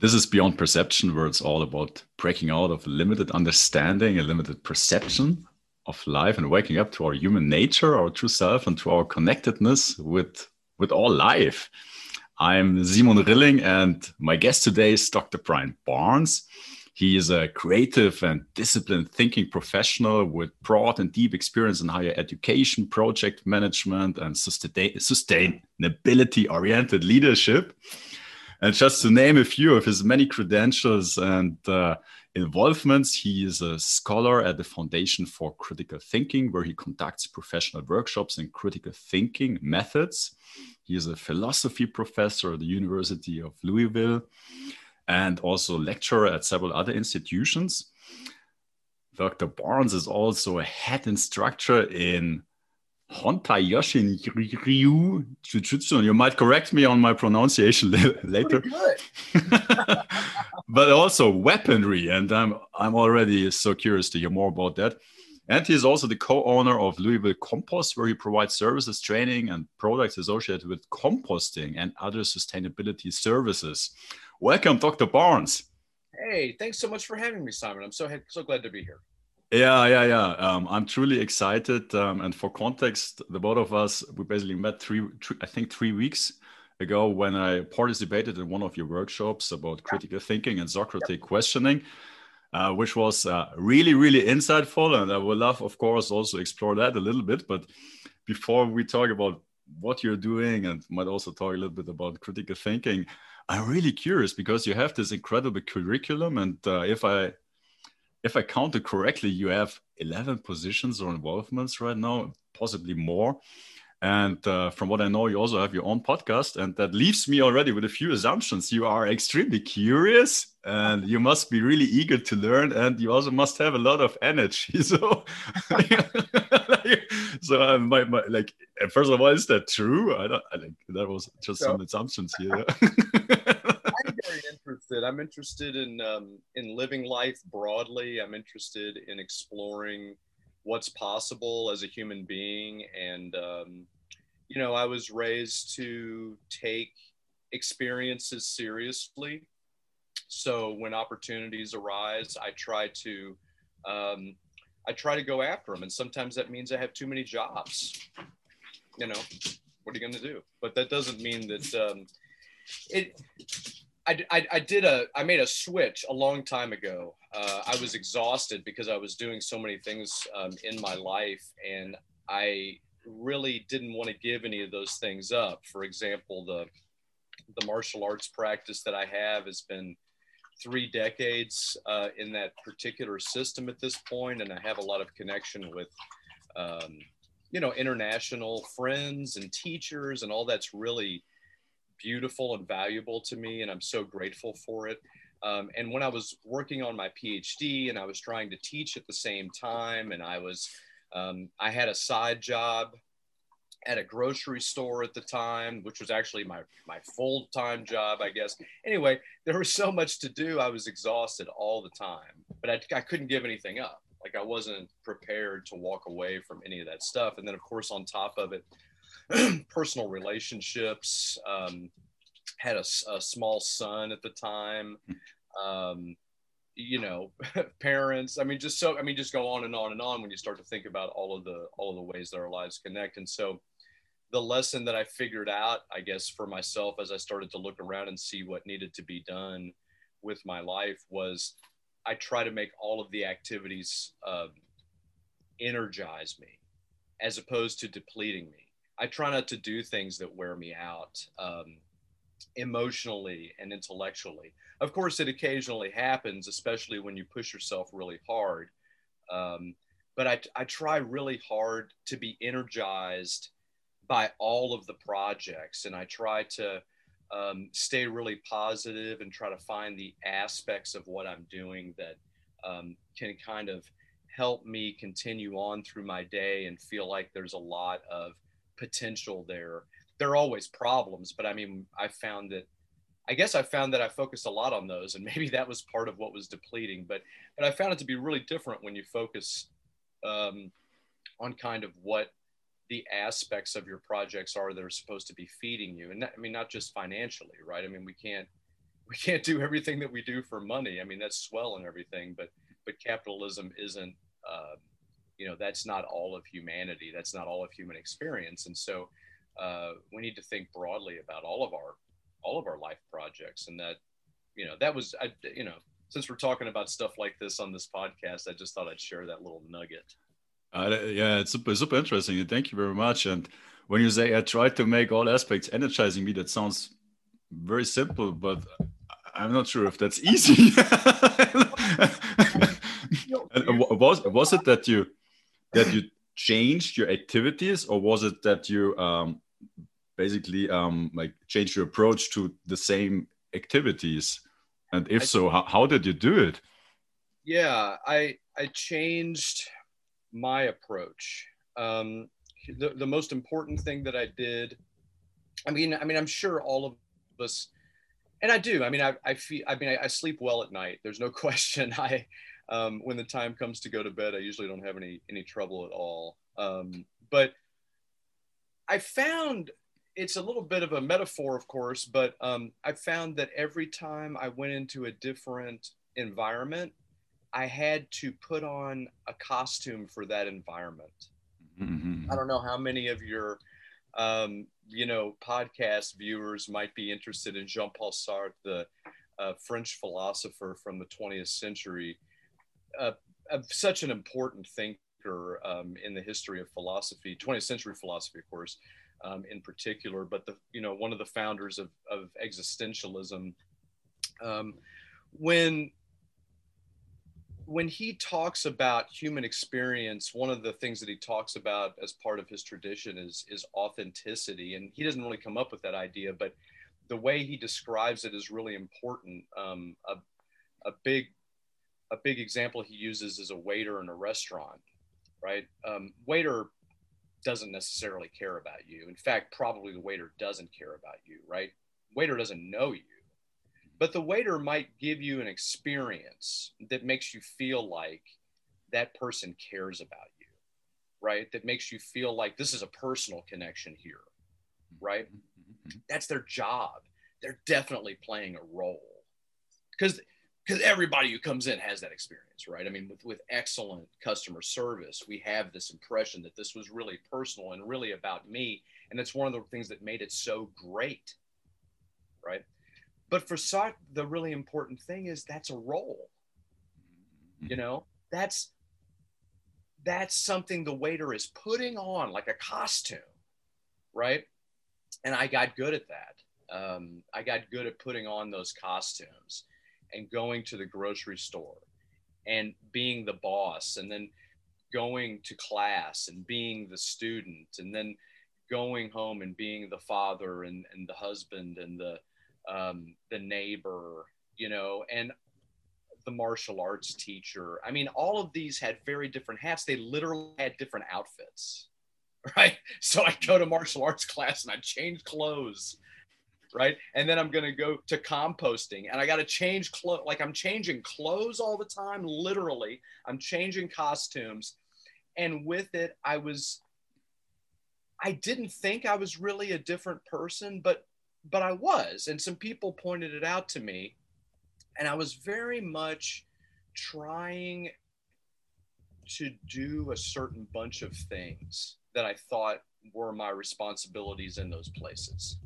This is Beyond Perception, where it's all about breaking out of limited understanding and limited perception of life and waking up to our human nature, our true self, and to our connectedness with, with all life. I'm Simon Rilling, and my guest today is Dr. Brian Barnes. He is a creative and disciplined thinking professional with broad and deep experience in higher education, project management, and sustainability oriented leadership. And just to name a few of his many credentials and uh, involvements, he is a scholar at the Foundation for Critical Thinking, where he conducts professional workshops in critical thinking methods. He is a philosophy professor at the University of Louisville and also lecturer at several other institutions. Dr. Barnes is also a head instructor in Hontai Yoshin Ryu Jujutsu. You might correct me on my pronunciation later. but also weaponry, and I'm I'm already so curious to hear more about that. And he's also the co-owner of Louisville Compost, where he provides services, training, and products associated with composting and other sustainability services. Welcome, Dr. Barnes. Hey, thanks so much for having me, Simon. I'm so so glad to be here. Yeah, yeah, yeah. Um, I'm truly excited. Um, and for context, the both of us, we basically met three, three, I think, three weeks ago when I participated in one of your workshops about critical thinking and Socratic questioning, uh, which was uh, really, really insightful. And I would love, of course, also explore that a little bit. But before we talk about what you're doing and might also talk a little bit about critical thinking, I'm really curious because you have this incredible curriculum. And uh, if I if I counted correctly, you have 11 positions or involvements right now, possibly more. And uh, from what I know, you also have your own podcast. And that leaves me already with a few assumptions. You are extremely curious and you must be really eager to learn. And you also must have a lot of energy. So, so uh, my, my, like, first of all, is that true? I don't, I think that was just so, some assumptions here. interested. I'm interested in um, in living life broadly. I'm interested in exploring what's possible as a human being, and um, you know, I was raised to take experiences seriously. So when opportunities arise, I try to um, I try to go after them, and sometimes that means I have too many jobs. You know, what are you going to do? But that doesn't mean that um, it I, I, did a I made a switch a long time ago. Uh, I was exhausted because I was doing so many things um, in my life, and I really didn't want to give any of those things up. For example, the the martial arts practice that I have has been three decades uh, in that particular system at this point, and I have a lot of connection with. Um, you know, international friends and teachers, and all that's really beautiful and valuable to me, and I'm so grateful for it. Um, and when I was working on my PhD and I was trying to teach at the same time, and I was, um, I had a side job at a grocery store at the time, which was actually my, my full time job, I guess. Anyway, there was so much to do. I was exhausted all the time, but I, I couldn't give anything up. Like I wasn't prepared to walk away from any of that stuff. And then, of course, on top of it, personal relationships. Um, had a, a, small son at the time. Um, you know, parents. I mean, just so I mean, just go on and on and on when you start to think about all of the all of the ways that our lives connect. And so, the lesson that I figured out, I guess, for myself as I started to look around and see what needed to be done with my life was I try to make all of the activities uh, energize me as opposed to depleting me. I try not to do things that wear me out um, emotionally and intellectually. Of course, it occasionally happens, especially when you push yourself really hard. Um, but I, I try really hard to be energized by all of the projects, and I try to um, stay really positive and try to find the aspects of what I'm doing that um, can kind of help me continue on through my day and feel like there's a lot of potential there. There are always problems, but I mean, I found that I guess I found that I focused a lot on those, and maybe that was part of what was depleting. But but I found it to be really different when you focus um, on kind of what the aspects of your projects are that are supposed to be feeding you, and that, I mean not just financially, right? I mean we can't we can't do everything that we do for money. I mean, that's swell and everything, but but capitalism isn't. Uh, you know, that's not all of humanity. That's not all of human experience, and so uh, we need to think broadly about all of our all of our life projects, and that you know that was I, you know since we're talking about stuff like this on this podcast, I just thought I'd share that little nugget. Uh, yeah, it's super, super interesting. Thank you very much. And when you say I try to make all aspects energizing me, that sounds very simple, but I'm not sure if that's easy. was was it that you that you changed your activities, or was it that you um, basically um, like changed your approach to the same activities? And if so, how, how did you do it? Yeah, I I changed my approach. Um, the, the most important thing that I did, I mean, I mean, I'm sure all of us, and I do. I mean, I, I feel. I mean, I, I sleep well at night. There's no question. I, um, when the time comes to go to bed, I usually don't have any any trouble at all. Um, but I found it's a little bit of a metaphor, of course, but um, I found that every time I went into a different environment, I had to put on a costume for that environment. Mm-hmm. I don't know how many of your, um, you know, podcast viewers might be interested in Jean-Paul Sartre, the uh, French philosopher from the 20th century, uh, such an important thinker um, in the history of philosophy, 20th century philosophy, of course um, in particular, but the you know one of the founders of, of existentialism. Um, when when he talks about human experience, one of the things that he talks about as part of his tradition is is authenticity, and he doesn't really come up with that idea, but the way he describes it is really important. Um, a, a big a big example he uses is a waiter in a restaurant, right? Um, waiter doesn't necessarily care about you. In fact, probably the waiter doesn't care about you, right? Waiter doesn't know you. But the waiter might give you an experience that makes you feel like that person cares about you, right? That makes you feel like this is a personal connection here, right? Mm-hmm. That's their job. They're definitely playing a role. Because because everybody who comes in has that experience, right? I mean, with, with excellent customer service, we have this impression that this was really personal and really about me. And it's one of the things that made it so great, right? But for Sartre, the really important thing is that's a role. You know, that's that's something the waiter is putting on like a costume, right? And I got good at that. Um, I got good at putting on those costumes and going to the grocery store and being the boss and then going to class and being the student and then going home and being the father and, and the husband and the um, the neighbor you know and the martial arts teacher. I mean all of these had very different hats. They literally had different outfits right? So i go to martial arts class and i change clothes right? And then I'm going to go to composting and I got to change clothes. Like I'm changing clothes all the time, literally. I'm changing costumes. And with it, I was, I didn't think I was really a different person, but, but I was. And some people pointed it out to me. And I was very much trying to do a certain bunch of things that I thought were my responsibilities in those places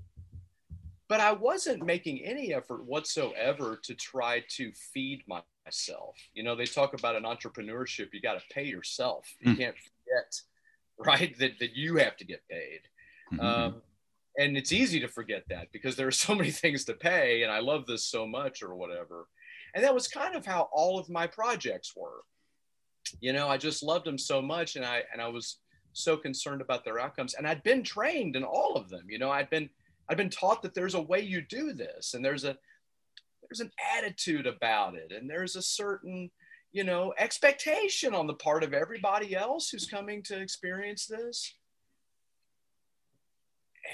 but I wasn't making any effort whatsoever to try to feed myself. You know, they talk about an entrepreneurship, you got to pay yourself. You mm. can't forget, right, that, that you have to get paid. Mm-hmm. Um, and it's easy to forget that because there are so many things to pay, and I love this so much, or whatever. And that was kind of how all of my projects were. You know, I just loved them so much, and I and I was so concerned about their outcomes. And I'd been trained in all of them. You know, I'd been I've been taught that there's a way you do this and there's a there's an attitude about it and there's a certain you know expectation on the part of everybody else who's coming to experience this.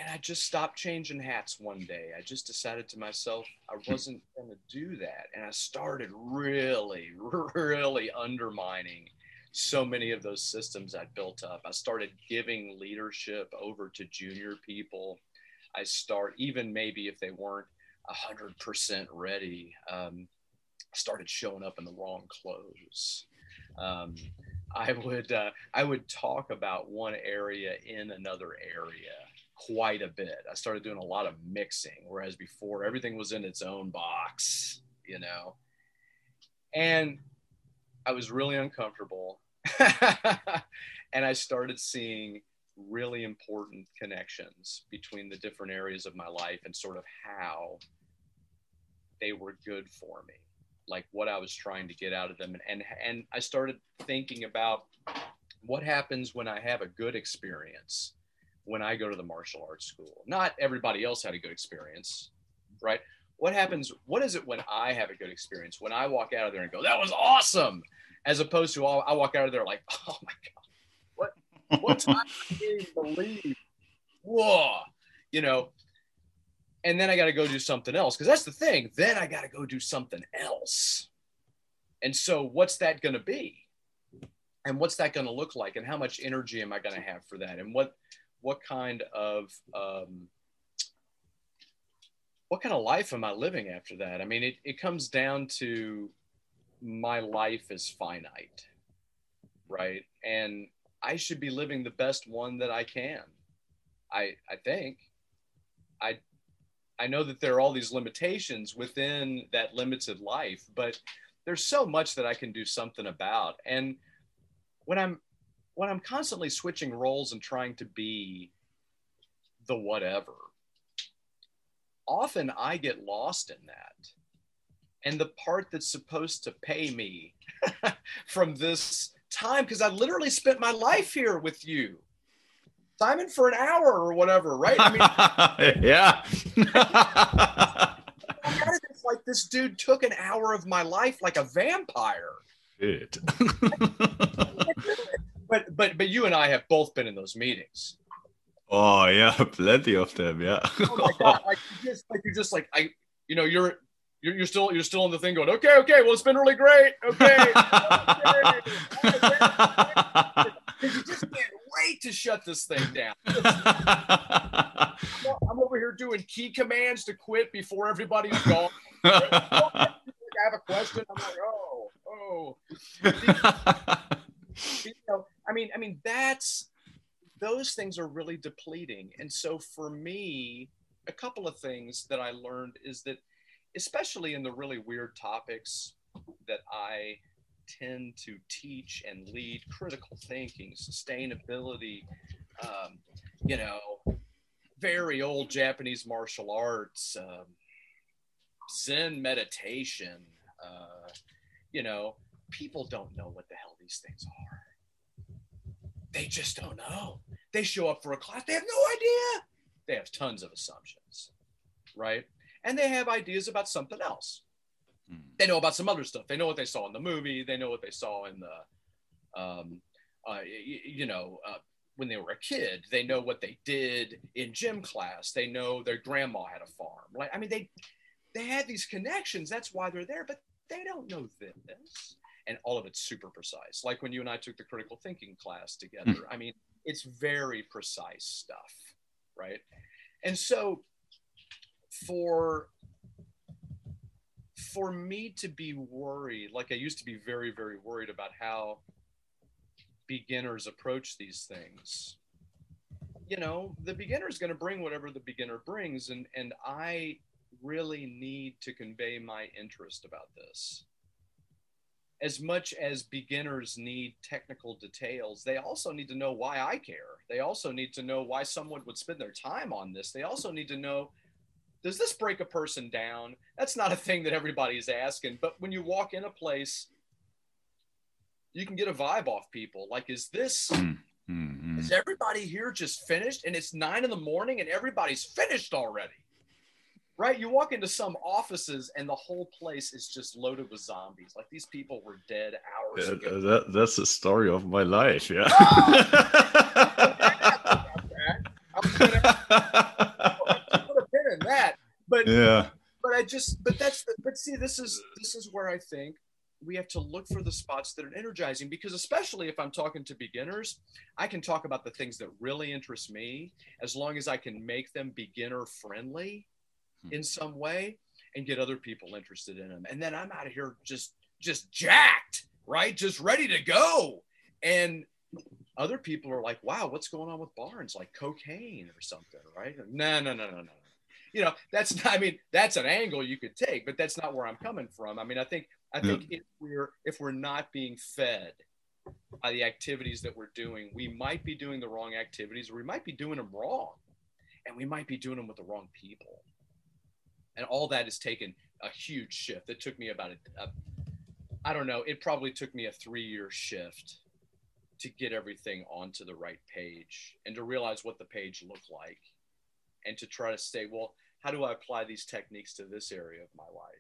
And i just stopped changing hats one day. I just decided to myself i hmm. wasn't going to do that. And i started really really undermining so many of those systems I'd built up. I started giving leadership over to junior people I start, even maybe if they weren't, hundred percent ready. Um, started showing up in the wrong clothes. Um, I would uh, I would talk about one area in another area quite a bit. I started doing a lot of mixing, whereas before everything was in its own box, you know. And I was really uncomfortable. and I started seeing really important connections between the different areas of my life and sort of how they were good for me like what I was trying to get out of them. And, and, and I started thinking about what happens when I have a good experience when I go to the martial arts school. Not everybody else had a good experience, right? What happens? What is it when I have a good experience? When I walk out of there and go, that was awesome, as opposed to all, I walk out of there like, oh my God, what, what time I believe. Whoa, you know, and then I got to go do something else because that's the thing. Then I got to go do something else. And so, what's that going to be? And what's that going to look like? And how much energy am I going to have for that? And what what kind of um, what kind of life am I living after that? I mean, it, it comes down to my life is finite, right? And I should be living the best one that I can. I I think. I I know that there are all these limitations within that limited life, but there's so much that I can do something about. And when I'm when I'm constantly switching roles and trying to be the whatever, often I get lost in that. And the part that's supposed to pay me from this time, because I literally spent my life here with you Simon for an hour or whatever, right? I mean, yeah. it's like this dude took an hour of my life like a vampire. It. but but but you and I have both been in those meetings. Oh yeah, plenty of them. Yeah. oh my god! Like you just like you're just like I, you know, you're you're, you're still you're still in the thing going. Okay, okay. Well, it's been really great. Okay. okay. you just can't wait to shut this thing down. I'm, over here doing key commands to quit before everybody's gone. I have a question. I'm like, oh, oh. you know, I mean, I mean, that's those things are really depleting. And so for me, a couple of things that I learned is that, especially in the really weird topics that I tend to teach and lead critical thinking, sustainability, um, you know, very old Japanese martial arts, um, Zen meditation. Uh, you know, people don't know what the hell these things are. They just don't know. They show up for a class, they have no idea. They have tons of assumptions, right? And they have ideas about something else. Hmm. They know about some other stuff. They know what they saw in the movie. They know what they saw in the, um, uh, you, you know, uh, when they were a kid. They know what they did in gym class. They know their grandma had a farm. Like, I mean, they they had these connections. That's why they're there. But they don't know this, and all of it's super precise. Like when you and I took the critical thinking class together. Hmm. I mean, it's very precise stuff, right? And so for for me to be worried, like I used to be very, very worried about how beginners approach these things. You know, the beginner is going to bring whatever the beginner brings, and and I really need to convey my interest about this. As much as beginners need technical details, they also need to know why I care. They also need to know why someone would spend their time on this. They also need to know does this break a person down? That's not a thing that everybody's asking. But when you walk in a place, you can get a vibe off people. Like, is this, mm-hmm. is everybody here just finished? And it's nine in the morning and everybody's finished already. Right? You walk into some offices and the whole place is just loaded with zombies. Like these people were dead hours yeah, ago. That, that's the story of my life. Yeah. Oh! But yeah. But I just but that's the, but see this is this is where I think we have to look for the spots that are energizing because especially if I'm talking to beginners, I can talk about the things that really interest me as long as I can make them beginner friendly. hmm. in some way and get other people interested in them. And then I'm out of here just just jacked, right? Just ready to go. And other people are like, wow, what's going on with Barnes? Like cocaine or something, right? No, no, no, no, no. You know, that's not, I mean, that's an angle you could take, but that's not where I'm coming from. I mean, I think I think yeah. if we're if we're not being fed by the activities that we're doing, we might be doing the wrong activities, or we might be doing them wrong, and we might be doing them with the wrong people. And all that has taken a huge shift. It took me about a, a I don't know, it probably took me a three year shift to get everything onto the right page and to realize what the page looked like and to try to say, well, how do I apply these techniques to this area of my life?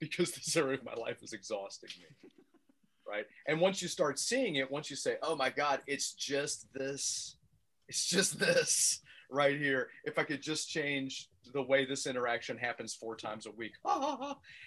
Because this area of my life is exhausting me. right. And once you start seeing it, once you say, oh my God, it's just this, it's just this right here. If I could just change the way this interaction happens four times a week.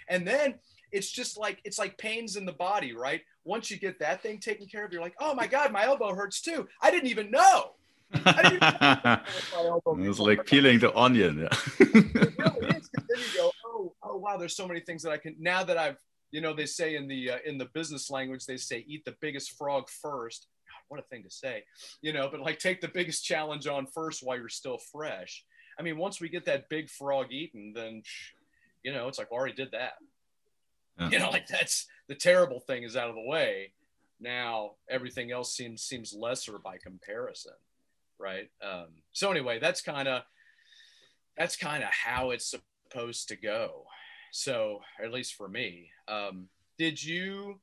and then it's just like it's like pains in the body, right? Once you get that thing taken care of, you're like, oh my god, my elbow hurts too. I didn't even know. It's like peeling the onion. Yeah. it really is. Then you go, oh, oh wow, there's so many things that I can now that I've, you know, they say in the uh, in the business language, they say eat the biggest frog first. God, what a thing to say, you know. But like take the biggest challenge on first while you're still fresh. I mean, once we get that big frog eaten, then you know, it's like already did that. Yeah. You know, like that's the terrible thing is out of the way. Now everything else seems seems lesser by comparison, right? Um, so anyway, that's kind of that's kind of how it's supposed to go. So at least for me, um, did you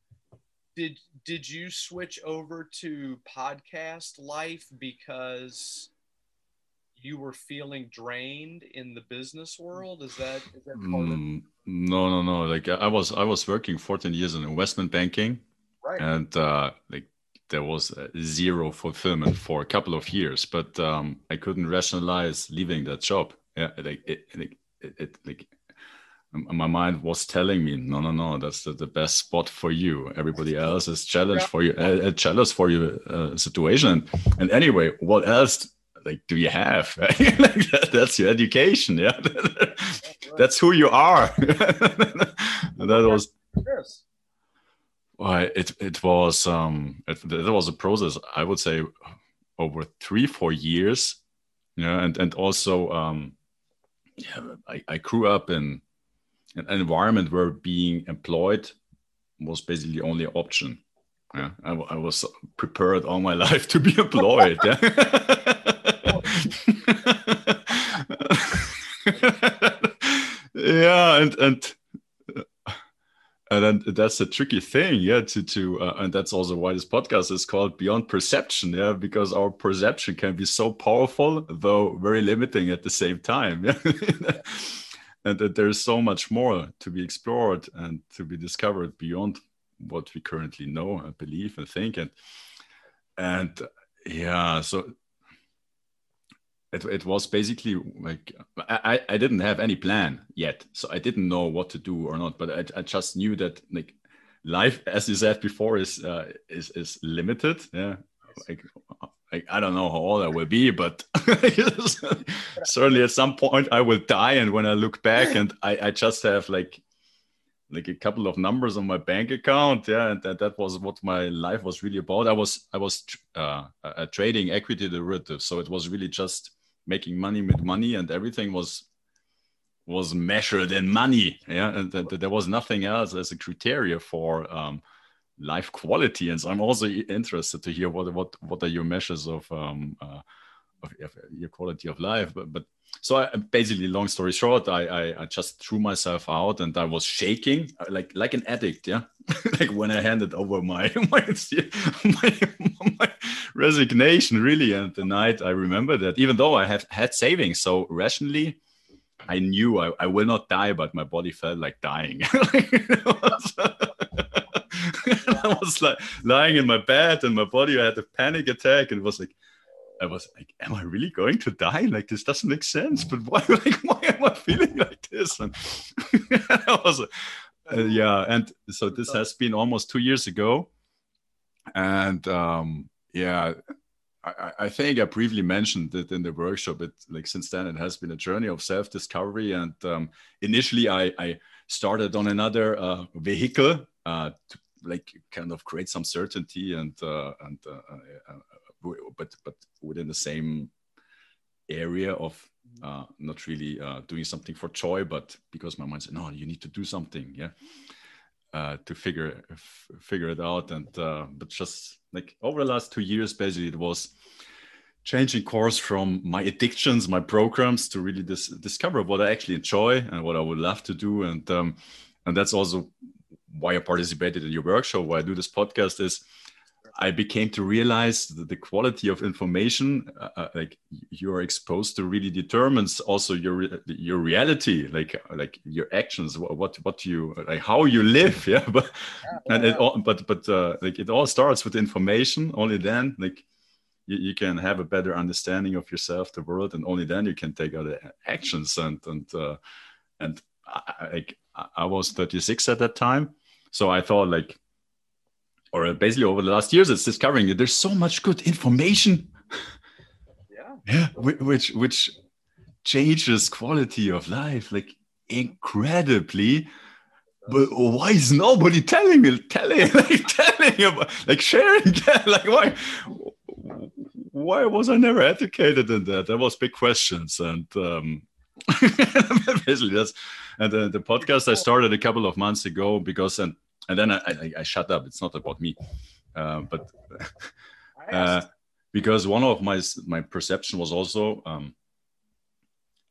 did did you switch over to podcast life because you were feeling drained in the business world? Is that is that part mm, of- No, no, no. Like I was I was working 14 years in investment banking, right? And uh, like there was zero fulfillment for a couple of years, but um, I couldn't rationalize leaving that job. Yeah, like it, it, it, it like my mind was telling me, no, no, no, that's the, the best spot for you. Everybody else is challenge yeah. for you, a, a challenge for your uh, situation. And anyway, what else like do you have like that, that's your education yeah that's who you are that was well, it it was um it, it was a process i would say over three four years. Yeah and and also um yeah i, I grew up in an environment where being employed was basically the only option. Yeah I, I was prepared all my life to be employed yeah. Yeah, and and and that's a tricky thing, yeah. To to uh, and that's also why this podcast is called Beyond Perception, yeah, because our perception can be so powerful, though very limiting at the same time. Yeah. and that there's so much more to be explored and to be discovered beyond what we currently know and believe and think and and yeah so it, it was basically like I, I didn't have any plan yet so i didn't know what to do or not but i, I just knew that like life as you said before is uh, is is limited yeah. Like, like i don't know how old i will be but certainly at some point i will die and when i look back and i i just have like like a couple of numbers on my bank account yeah and that, that was what my life was really about. I was i was uh, trading equity derivatives so it was really just making money with money and everything was was measured in money yeah? And th- th- there was nothing else as a criteria for um, life quality. And so i'm also interested to hear what what what are your measures of um, uh, your quality of life but, but so I, basically long story short I, I, I just threw myself out and i was shaking uh, like like an addict yeah? Like when i handed over my my, my, my resignation really and the night i remember that even though i have had savings so rationally i knew i, I will not die but my body felt like dying. I was like lying in my bed and my body I had a panic attack and it was like I was like, am I really going to die? Like this doesn't make sense. But why like why am I feeling like this? And I was uh, yeah, and so this has been almost two years ago. And um yeah, I, I, think I briefly mentioned it in the workshop. It like since then it has been a journey of self discovery. And um, initially, I, I started on another uh, vehicle uh, to like kind of create some certainty and uh, and uh, uh, but but within the same area of uh, not really uh, doing something for joy, but because my mind said, no, you need to do something, yeah, uh, to figure f- figure it out. And uh, but just like over the last two years, basically, it was changing course from my addictions, my programs, to really dis- discover what I actually enjoy and what I would love to do. And um, and that's also why I participated in your workshop, why I do this podcast is I became to realize that the quality of information uh, uh like you're exposed to really determines also your your reality, like like your actions, what what, what you like how you live, yeah. But yeah, and yeah. it all, but but uh, like it all starts with information. Only then, like you, you can have a better understanding of yourself, the world, and only then you can take other actions. And and uh, and I, like I was 36 at that time, so I thought like or basically over the last years, it's discovering that there's so much good information. Yeah. Yeah. Which which changes quality of life like incredibly. But why is nobody telling me, telling, like, telling about, like sharing? Like, why, why was I never educated in that? That was big questions, and um, basically that's and the, the podcast I started a couple of months ago because and and then I, I, I shut up. It's not about me, uh, but uh, because one of my my perception was also um,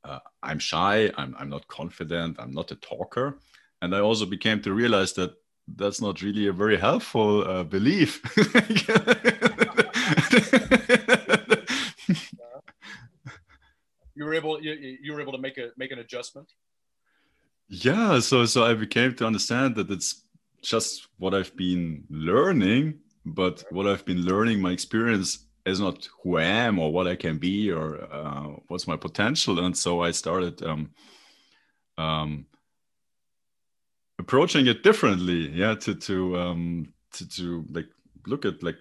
uh, I'm shy. I'm I'm not confident. I'm not a talker, and I also became to realize that that's not really a very helpful uh, belief. you were able you, you were able to make a make an adjustment yeah so so i became to understand that it's just what I've been learning, but what I've been learning, my experience is not who I am or what I can be or uh, what's my potential. And so I started um, um, approaching it differently. Yeah, to to um, to to like look at like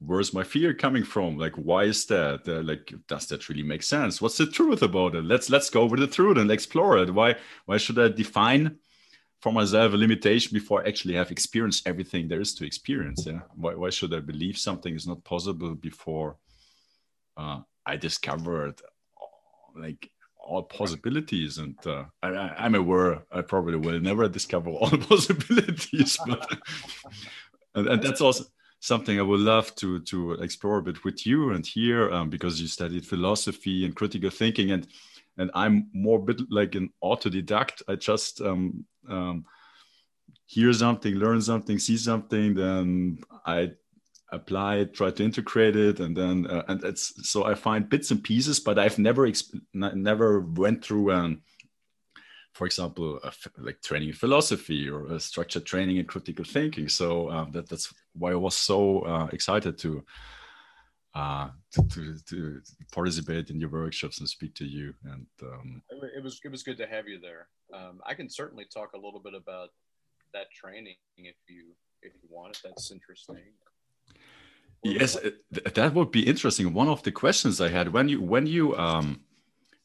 where's my fear coming from like why is that uh, like does that really make sense what's the truth about it let's let's go over the truth and explore it why why should i define for myself a limitation before I actually have experienced everything there is to experience. Yeah, why, why should I believe something is not possible before uh, I discovered like all possibilities? And uh, I, am aware I probably will never discover all possibilities, but and, and, that's also something I would love to to explore a bit with you and here um, because you studied philosophy and critical thinking and and I'm more bit like an autodidact. I just um, um, hear something, learn something, see something, then I apply it, try to integrate it, and then uh, and it's so I find bits and pieces, but I've never exp- never went through um, for example, like training in philosophy or a structured training in critical thinking. So um, that that's why I was so uh, excited to uh, to, to, participate in your workshops and speak to you. And um, it was it was good to have you there. Um, I can certainly talk a little bit about that training if you if you want. If that's interesting. Yes, that would be interesting. One of the questions I had when you when you um,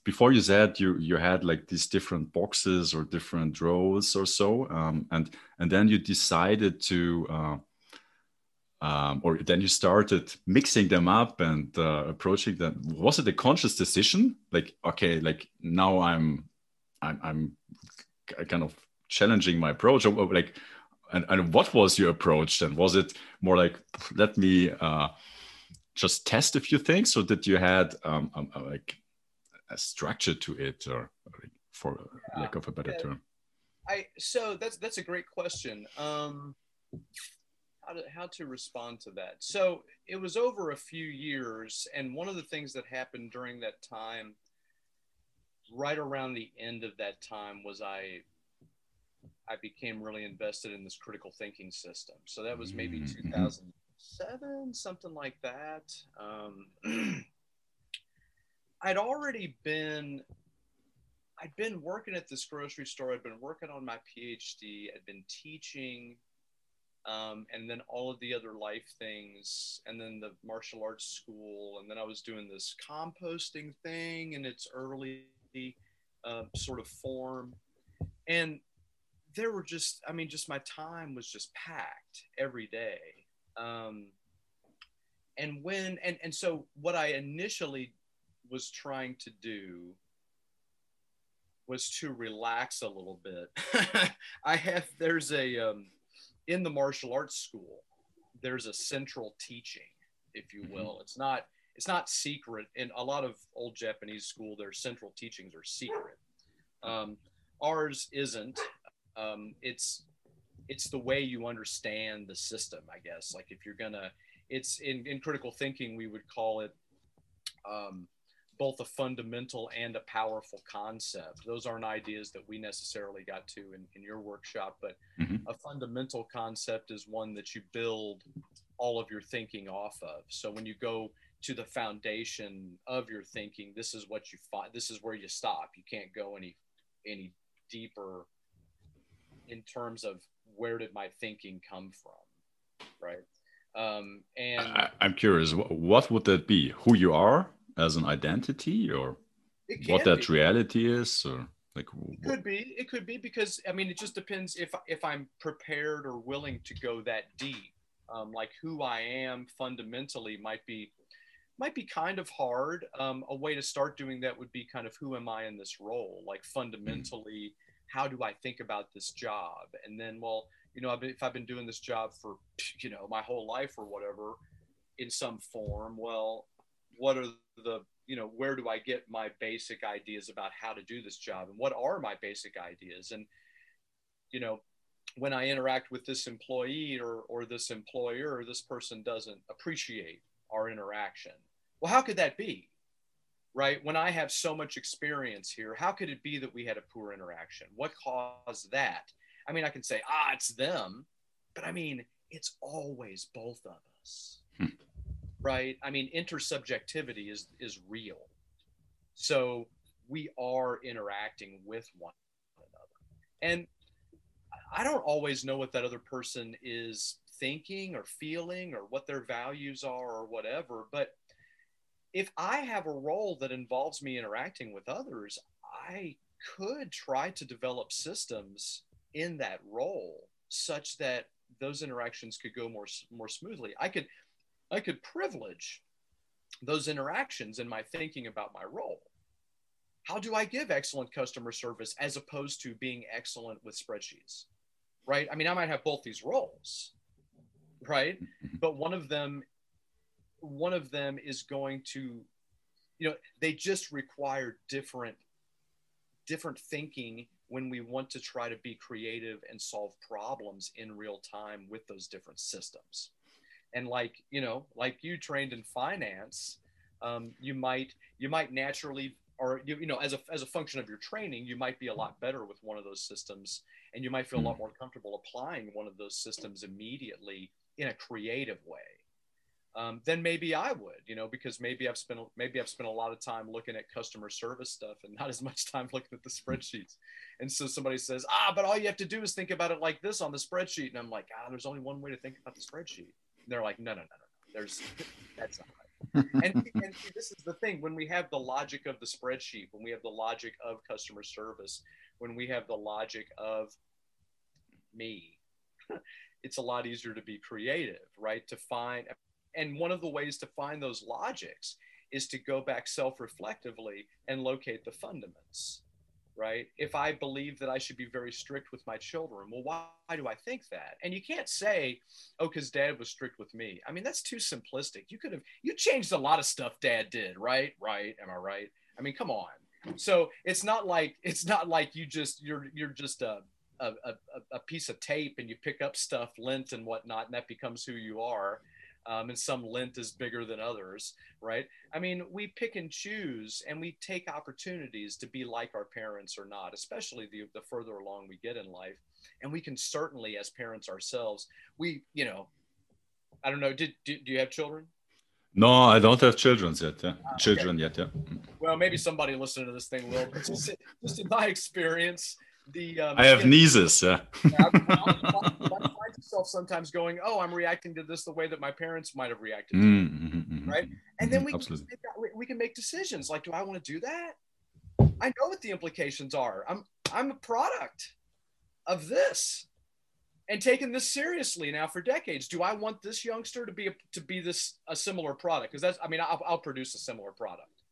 before you said you you had like these different boxes or different rows or so, um, and and then you decided to uh, um, or then you started mixing them up and uh, approaching them. Was it a conscious decision? Like okay like now i'm i'm, I'm kind of challenging my approach or like and, and what was your approach then? Was it more like let me uh, just test a few things? Or did you had um, um, uh, like a structure to it or for yeah. lack of a better yeah. term? I so that's that's a great question. Um how to how to respond to that. So it was over a few years, and one of the things that happened during that time, right around the end of that time, was I I became really invested in this critical thinking system. So that was maybe mm-hmm. 2007, something like that. Um, I'd already been I'd been working at this grocery store. I'd been working on my PhD. I'd been teaching um, and then all of the other life things, and then the martial arts school, and then I was doing this composting thing in its early uh, sort of form, and there were just, I mean, just my time was just packed every day. Um, and when, and, and so what I initially was trying to do was to relax a little bit. I have, there's a, um, in the martial arts school, there's a central teaching, if you mm-hmm. will. Mm-hmm. It's not it's not secret. In a lot of old Japanese school, their central teachings are secret. Um, ours isn't. Um, it's it's the way you understand the system, I guess. Like if you're gonna, it's in, in critical thinking, we would call it um, both a fundamental and a powerful concept. Those aren't ideas that we necessarily got to in, in your workshop, but mm-hmm. a fundamental concept is one that you build all of your thinking off of. So when you go to the foundation of your thinking, this is what you find. This is where you stop. You can't go any any deeper in terms of where did my thinking come from, right? Um, and I, I'm curious, what would that be? Who you are? As an identity or what that be. reality is or like it could be it could be because i mean it just depends if if i'm prepared or willing to go that deep. Um, like who i am fundamentally might be might be kind of hard. Um, a way to start doing that would be kind of who am i in this role? Like fundamentally how do i think about this job? And then well you know if i've been doing this job for you know my whole life or whatever in some form well what are the you know where do i get my basic ideas about how to do this job and what are my basic ideas? And you know when i interact with this employee or or this employer or this person doesn't appreciate our interaction. Well how could that be? Right? When i have so much experience here how could it be that we had a poor interaction? What caused that? I mean i can say ah it's them. But i mean it's always both of us. Hmm right? I mean, intersubjectivity is is real. So we are interacting with one another. And I don't always know what that other person is thinking or feeling or what their values are or whatever, but if I have a role that involves me interacting with others, I could try to develop systems in that role such that those interactions could go more more smoothly. I could I could privilege those interactions in my thinking about my role. How do I give excellent customer service as opposed to being excellent with spreadsheets? Right? I mean, I might have both these roles, right? Mm-hmm. But one of them one of them is going to you know, they just require different different thinking when we want to try to be creative and solve problems in real time with those different systems and like you know like you trained in finance um, you might you might naturally or you, you know as a, as a function of your training you might be a lot better with one of those systems and you might feel a lot hmm. more comfortable applying one of those systems immediately in a creative way um, then maybe I would, you know, because maybe I've spent maybe I've spent a lot of time looking at customer service stuff and not as much time looking at the spreadsheets. And so somebody says, ah, but all you have to do is think about it like this on the spreadsheet, and I'm like, ah, there's only one way to think about the spreadsheet they're like, no, no, no, no, there's that's not right. and, and this is the thing when we have the logic of the spreadsheet, when we have the logic of customer service, when we have the logic of me, it's a lot easier to be creative, right? To find, and one of the ways to find those logics is to go back self reflectively and locate the fundaments right? If I believe that I should be very strict with my children, well, why, do I think that? And you can't say, oh, because dad was strict with me. I mean, that's too simplistic. You could have, you changed a lot of stuff dad did, right? Right. Am I right? I mean, come on. So it's not like, it's not like you just, you're, you're just a, a, a, a piece of tape and you pick up stuff, lint and whatnot, and that becomes who you are um, and some lint is bigger than others, right? I mean, we pick and choose and we take opportunities to be like our parents or not, especially the, the further along we get in life. And we can certainly, as parents ourselves, we, you know, I don't know, did, do, do you have children? No, I don't have children yet. Yeah. Uh, children okay. yet. Yeah. Well, maybe somebody listening to this thing will. Just, just in my experience, the um, I have nieces. Yeah. Myself sometimes going, "Oh, I'm reacting to this the way that my parents might have reacted." Mm-hmm, mm-hmm, right? And then we can, make, we can make decisions like, "Do I want to do that?" I know what the implications are. I'm I'm a product of this and taking this seriously now for decades. Do I want this youngster to be a, to be this a similar product? Because that's I mean I'll, I'll produce a similar product,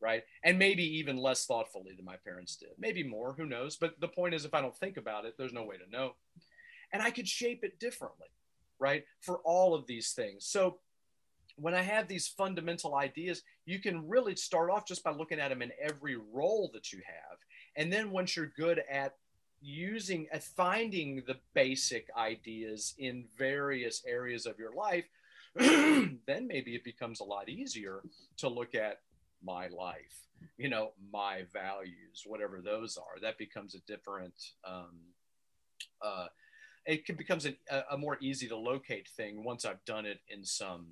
right? And maybe even less thoughtfully than my parents did. Maybe more. Who knows? But the point is, if I don't think about it, there's no way to know. And I could shape it differently, right? For all of these things. So when I have these fundamental ideas, you can really start off just by looking at them in every role that you have. And then once you're good at using at finding the basic ideas in various areas of your life then maybe it becomes a lot easier to look at my life you know my values whatever those are that becomes a different um, uh, it can becomes a, a more easy to locate thing once i've done it in some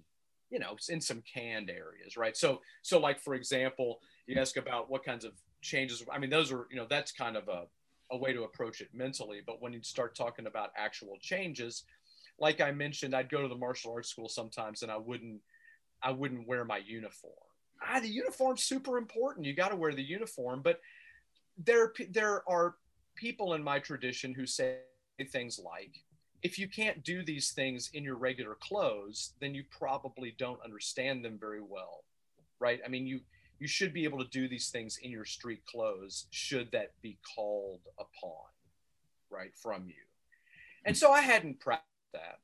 you know in some canned areas right so so like for example you ask about what kinds of changes i mean those are you know that's kind of a a way to approach it mentally. But when you start talking about actual changes, like I mentioned, I'd go to the martial arts school sometimes and I wouldn't I wouldn't wear my uniform. Ah, the uniform's super important. You got to wear the uniform. But there there are people in my tradition who say things like, if you can't do these things in your regular clothes, then you probably don't understand them very well, right? I mean, you you should be able to do these things in your street clothes should that be called upon right from you and so i hadn't practiced that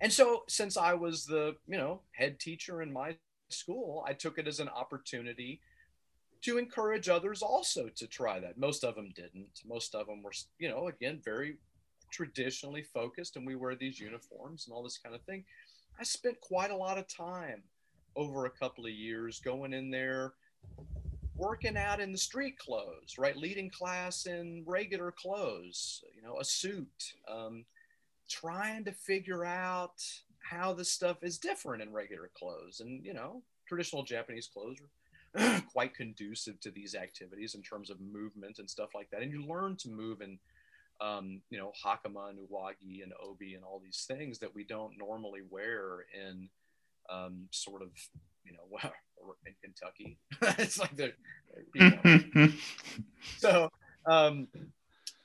and so since i was the you know head teacher in my school i took it as an opportunity to encourage others also to try that most of them didn't most of them were you know again very traditionally focused and we wear these uniforms and all this kind of thing i spent quite a lot of time over a couple of years, going in there, working out in the street clothes, right? Leading class in regular clothes, you know, a suit, um, trying to figure out how this stuff is different in regular clothes. And, you know, traditional Japanese clothes are quite conducive to these activities in terms of movement and stuff like that. And you learn to move in, um, you know, hakama and uwagi and obi and all these things that we don't normally wear in um, sort of, you know, in Kentucky. it's like the, you know. so, um,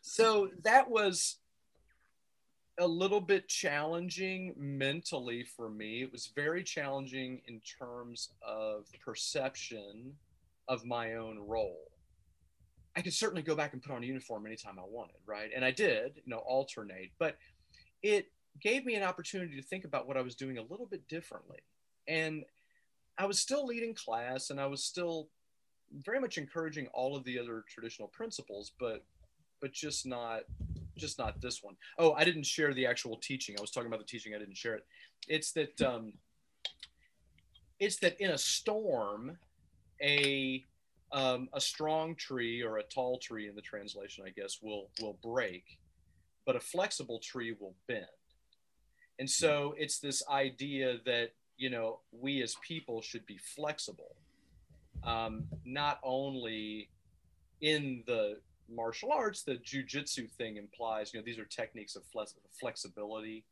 so that was a little bit challenging mentally for me. It was very challenging in terms of perception of my own role. I could certainly go back and put on a uniform anytime I wanted, right? And I did, you know, alternate, but it gave me an opportunity to think about what I was doing a little bit differently and I was still leading class and I was still very much encouraging all of the other traditional principles, but but just not just not this one. Oh, I didn't share the actual teaching. I was talking about the teaching. I didn't share it. It's that um, it's that in a storm, a um, a strong tree or a tall tree in the translation, I guess, will will break, but a flexible tree will bend. And so it's this idea that you know, we as people should be flexible, um, not only in the martial arts, the jujitsu thing implies, you know, these are techniques of flex- flexibility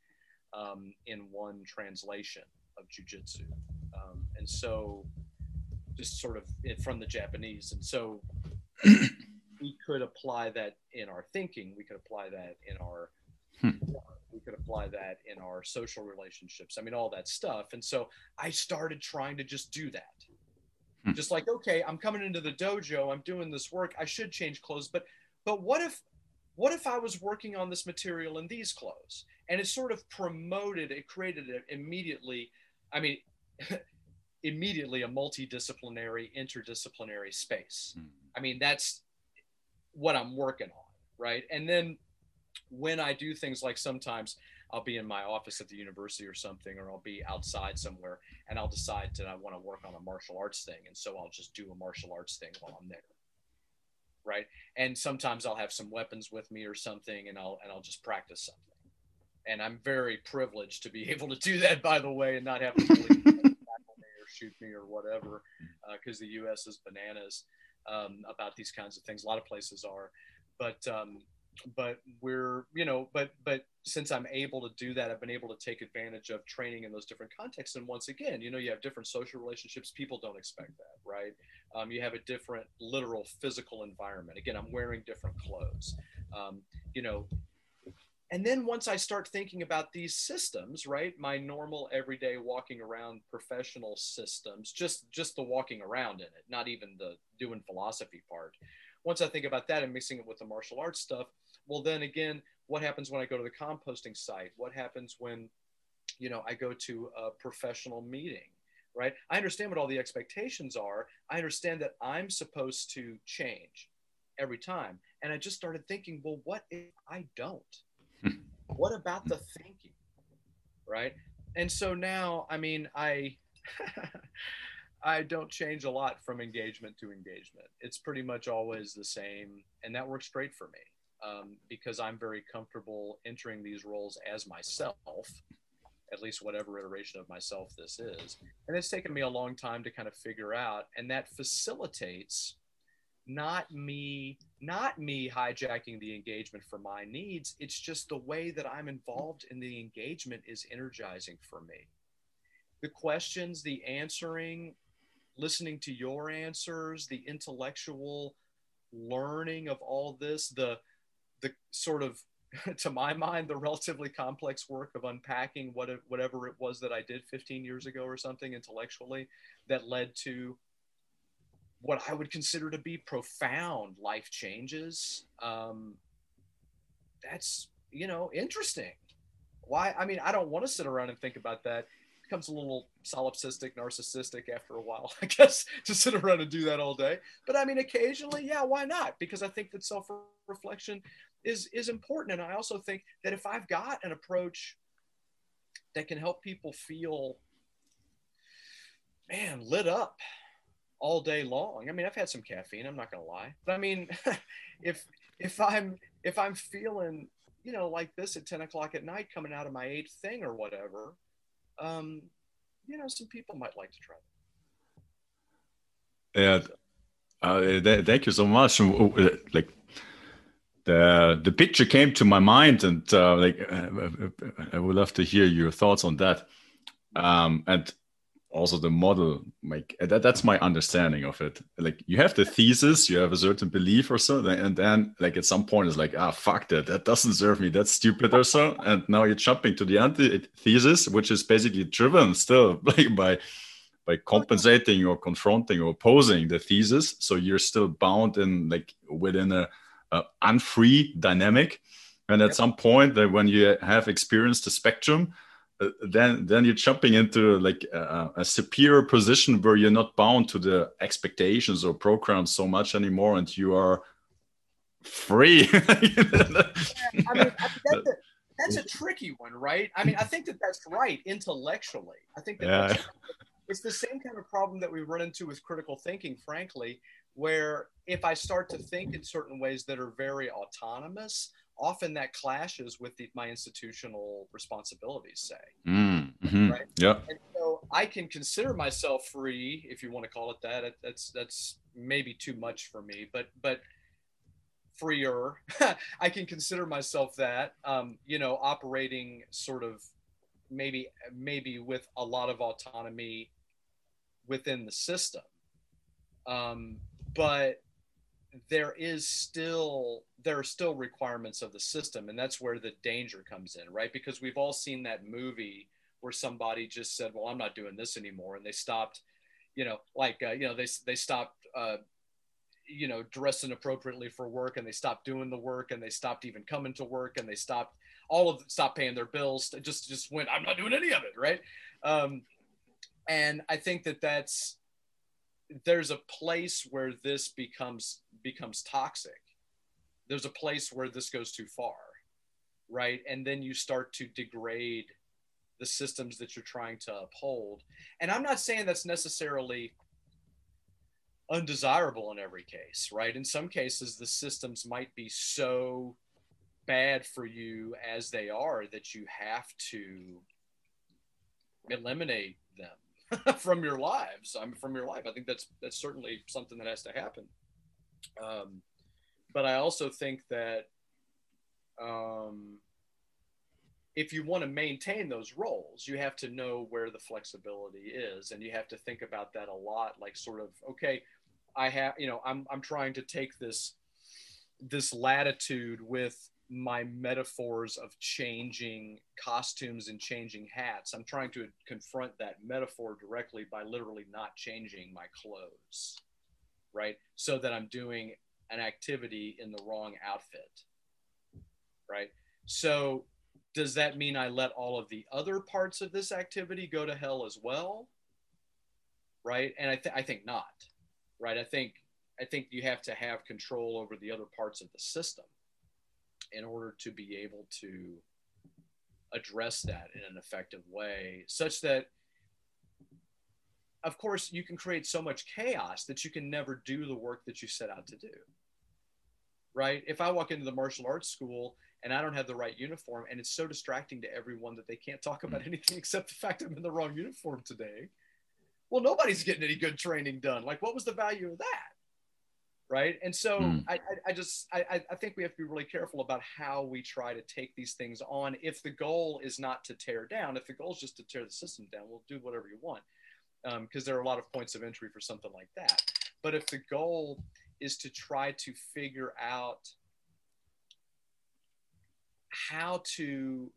um, in one translation of jujitsu. Um, and so, just sort of from the Japanese. And so, we could apply that in our thinking, we could apply that in our hmm we could apply that in our social relationships i mean all that stuff and so i started trying to just do that hmm. just like okay i'm coming into the dojo i'm doing this work i should change clothes but but what if what if i was working on this material in these clothes and it sort of promoted it created it immediately i mean immediately a multidisciplinary interdisciplinary space hmm. i mean that's what i'm working on right and then when I do things like sometimes I'll be in my office at the university or something, or I'll be outside somewhere and I'll decide that I want to work on a martial arts thing. And so I'll just do a martial arts thing while I'm there. Right. And sometimes I'll have some weapons with me or something and I'll, and I'll just practice something. And I'm very privileged to be able to do that, by the way, and not have to tackle me or shoot me or whatever, because uh, the U.S. is bananas um, about these kinds of things. A lot of places are, but um, but we're you know but but since i'm able to do that i've been able to take advantage of training in those different contexts. And once again you know you have different social relationships. People don't expect that right? Um, you have a different literal physical environment. Again i'm wearing different clothes. Um, you know and then once i start thinking about these systems right my normal everyday walking around professional systems just just the walking around in it not even the doing philosophy part. Once i think about that and mixing it with the martial arts stuff well then again what happens when i go to the composting site what happens when you know i go to a professional meeting right i understand what all the expectations are i understand that i'm supposed to change every time and i just started thinking well what if i don't what about the thinking? Right. And so now, I mean, I. I don't change a lot from engagement to engagement. It's pretty much always the same, and that works great for me um, because I'm very comfortable entering these roles as myself, at least whatever iteration of myself this is. And it's taken me a long time to kind of figure out, and that facilitates not me not me hijacking the engagement for my needs it's just the way that i'm involved in the engagement is energizing for me the questions the answering listening to your answers the intellectual learning of all this the the sort of to my mind the relatively complex work of unpacking what whatever it was that i did 15 years ago or something intellectually that led to what I would consider to be profound life changes. Um, that's you know interesting. Why? I mean, I don't want to sit around and think about that. It becomes a little solipsistic, narcissistic after a while, I guess, to sit around and do that all day. But I mean, occasionally, yeah, why not? Because I think that self reflection is is important, and I also think that if I've got an approach that can help people feel, man, lit up all day long. I mean, I've had some caffeine. I'm not gonna lie, but I mean, if if I'm if I'm feeling you know like this at 10 o'clock at night coming out of my eighth thing or whatever, um, you know, some people might like to try. That. Yeah. Uh, th- thank you so much. Like the the picture came to my mind, and uh, like uh, I would love to hear your thoughts on that. Um, and also the model like that, that's my understanding of it. Like you have the thesis you have a certain belief or so and then like at some point it's like ah fuck that that doesn't serve me that's stupid or so. And now you're jumping to the anti-thesis which is basically driven still like by by compensating or confronting or opposing the thesis. So you're still bound in like within a, a unfree dynamic. And at yep. some point that when you have experienced the spectrum uh, then then you're jumping into like a, a, superior position where you're not bound to the expectations or programs so much anymore and you are free. Yeah, I mean, I that's, a, that's, a, tricky one right? I mean i think that that's right intellectually. I think that yeah. it's the same kind of problem that we run into with critical thinking frankly where if i start to think in certain ways that are very autonomous often that clashes with the, my institutional responsibilities say. Mm, hmm right? Yeah and so i can consider myself free if you want to call it that that's that's maybe too much for me but but freer. I can consider myself that um, you know operating sort of maybe maybe with a lot of autonomy within the system. Um, but there is still there are still requirements of the system and that's where the danger comes in right? Because we've all seen that movie where somebody just said well i'm not doing this anymore and they stopped you know like uh, you know they, they stopped uh, you know dressing appropriately for work and they stopped doing the work and they stopped even coming to work and they stopped all of stopped paying their bills just just went i'm not doing any of it right? Um, and i think that that's there's a place where this becomes becomes toxic. There's a place where this goes too far right? And then you start to degrade the systems that you're trying to uphold. And i'm not saying that's necessarily undesirable in every case right? In some cases the systems might be so bad for you as they are that you have to eliminate from your lives i'm from your life i think that's that's certainly something that has to happen um, but I also think that um, if you want to maintain those roles, you have to know where the flexibility is, and you have to think about that a lot. Like, sort of, okay, I have, you know, I'm I'm trying to take this this latitude with my metaphors of changing costumes and changing hats. I'm trying to confront that metaphor directly by literally not changing my clothes, right? So that I'm doing an activity in the wrong outfit, right? So does that mean I let all of the other parts of this activity go to hell as well? Right? And I, th- I think not, right? I think I think you have to have control over the other parts of the system in order to be able to address that in an effective way, such that, of course, you can create so much chaos that you can never do the work that you set out to do. Right? If I walk into the martial arts school and I don't have the right uniform and it's so distracting to everyone that they can't talk about hmm. anything except the fact I'm in the wrong uniform today, well, nobody's getting any good training done. Like, what was the value of that? Right? And so mm. I, I just I, I think we have to be really careful about how we try to take these things on if the goal is not to tear down. If the goal is just to tear the system down we'll do whatever you want because um, there are a lot of points of entry for something like that. But if the goal is to try to figure out how to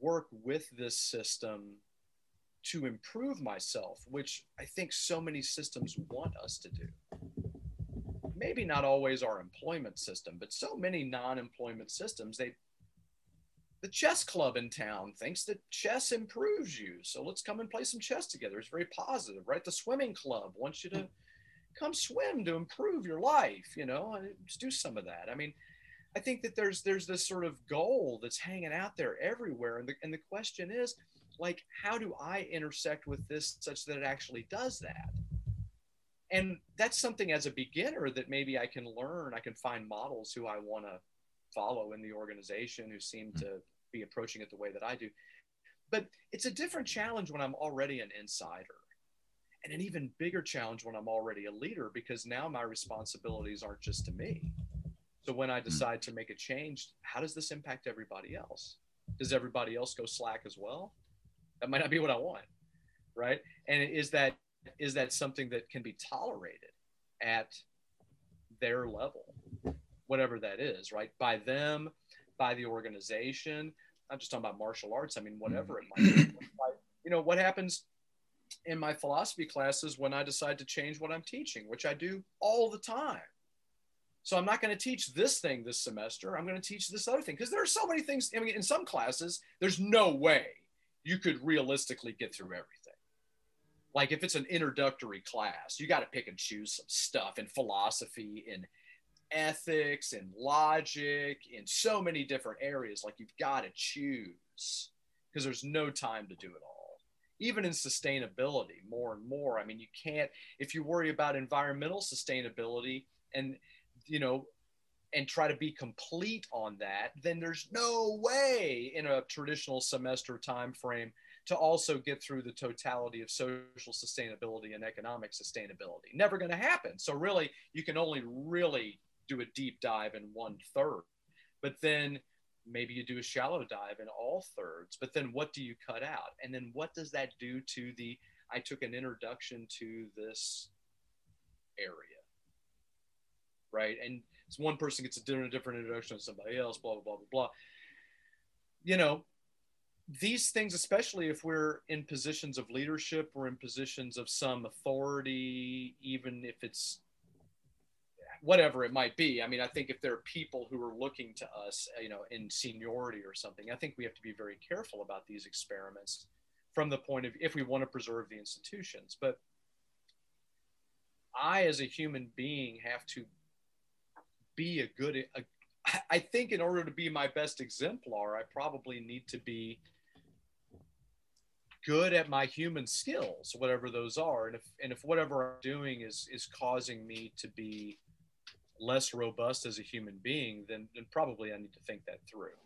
work with this system to improve myself which i think so many systems want us to do maybe not always our employment system, but so many non-employment systems, they the chess club in town thinks that chess improves you. So let's come and play some chess together. It's very positive, right? The swimming club wants you to come swim to improve your life, you know, just do some of that. I mean, I think that there's there's this sort of goal that's hanging out there everywhere. And the, and the question is, like, how do I intersect with this such that it actually does that? And that's something as a beginner that maybe I can learn. I can find models who I want to follow in the organization who seem hmm. to be approaching it the way that I do. But it's a different challenge when I'm already an insider, and an even bigger challenge when I'm already a leader because now my responsibilities aren't just to me. So when I hmm. decide to make a change, how does this impact everybody else? Does everybody else go slack as well? That might not be what I want, right? And is that is that something that can be tolerated at their level, whatever that is, right? By them, by the organization. I'm just talking about martial arts. I mean, whatever it might be. Mm-hmm. You know, what happens in my philosophy classes when I decide to change what I'm teaching, which I do all the time. So I'm not going to teach this thing this semester. I'm going to teach this other thing because there are so many things. I mean, in some classes, there's no way you could realistically get through everything like if it's an introductory class, you got to pick and choose some stuff in philosophy, in ethics, in logic, in so many different areas. Like you've got to choose because there's no time to do it all. Even in sustainability, more and more. I mean, you can't, if you worry about environmental sustainability and, you know, and try to be complete on that, then there's no way in a traditional semester time frame to also get through the totality of social sustainability and economic sustainability. Never going to happen. So, really, you can only really do a deep dive in one third. But then maybe you do a shallow dive in all thirds. But then what do you cut out? And then what does that do to the I took an introduction to this area? Right. And one person gets a different, different introduction to somebody else, blah, blah, blah, blah, blah. You know, these things, especially if we're in positions of leadership or in positions of some authority, even if it's whatever it might be. I mean, I think if there are people who are looking to us, you know, in seniority or something, I think we have to be very careful about these experiments from the point of if we want to preserve the institutions. But I, as a human being, have to be a good. A, I think in order to be my best exemplar, I probably need to be good at my human skills, whatever those are. And if and if whatever I'm doing is is causing me to be less robust as a human being, then then probably I need to think that through.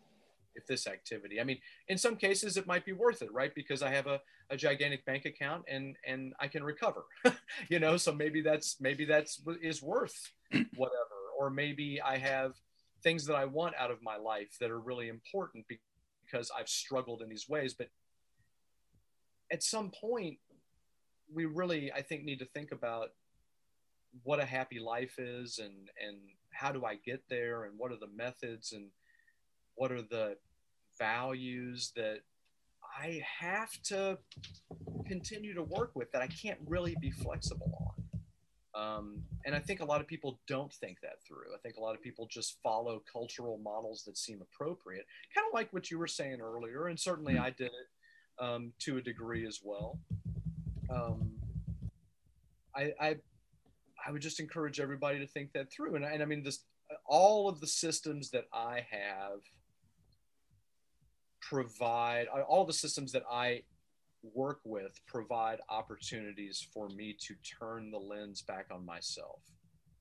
If this activity, I mean, in some cases it might be worth it, right? Because I have a, a gigantic bank account and and I can recover, you know. So maybe that's maybe that's is worth whatever, or maybe I have things that I want out of my life that are really important because I've struggled in these ways. But at some point, we really, I think, need to think about what a happy life is and and how do I get there and what are the methods and what are the values that I have to continue to work with that I can't really be flexible on. Um, and I think a lot of people don't think that through. I think a lot of people just follow cultural models that seem appropriate, kind of like what you were saying earlier. And certainly mm-hmm. I did it um, to a degree as well. Um, I, I, I would just encourage everybody to think that through. And, and I mean, this, all of the systems that I have provide all the systems that I work with provide opportunities for me to turn the lens back on myself.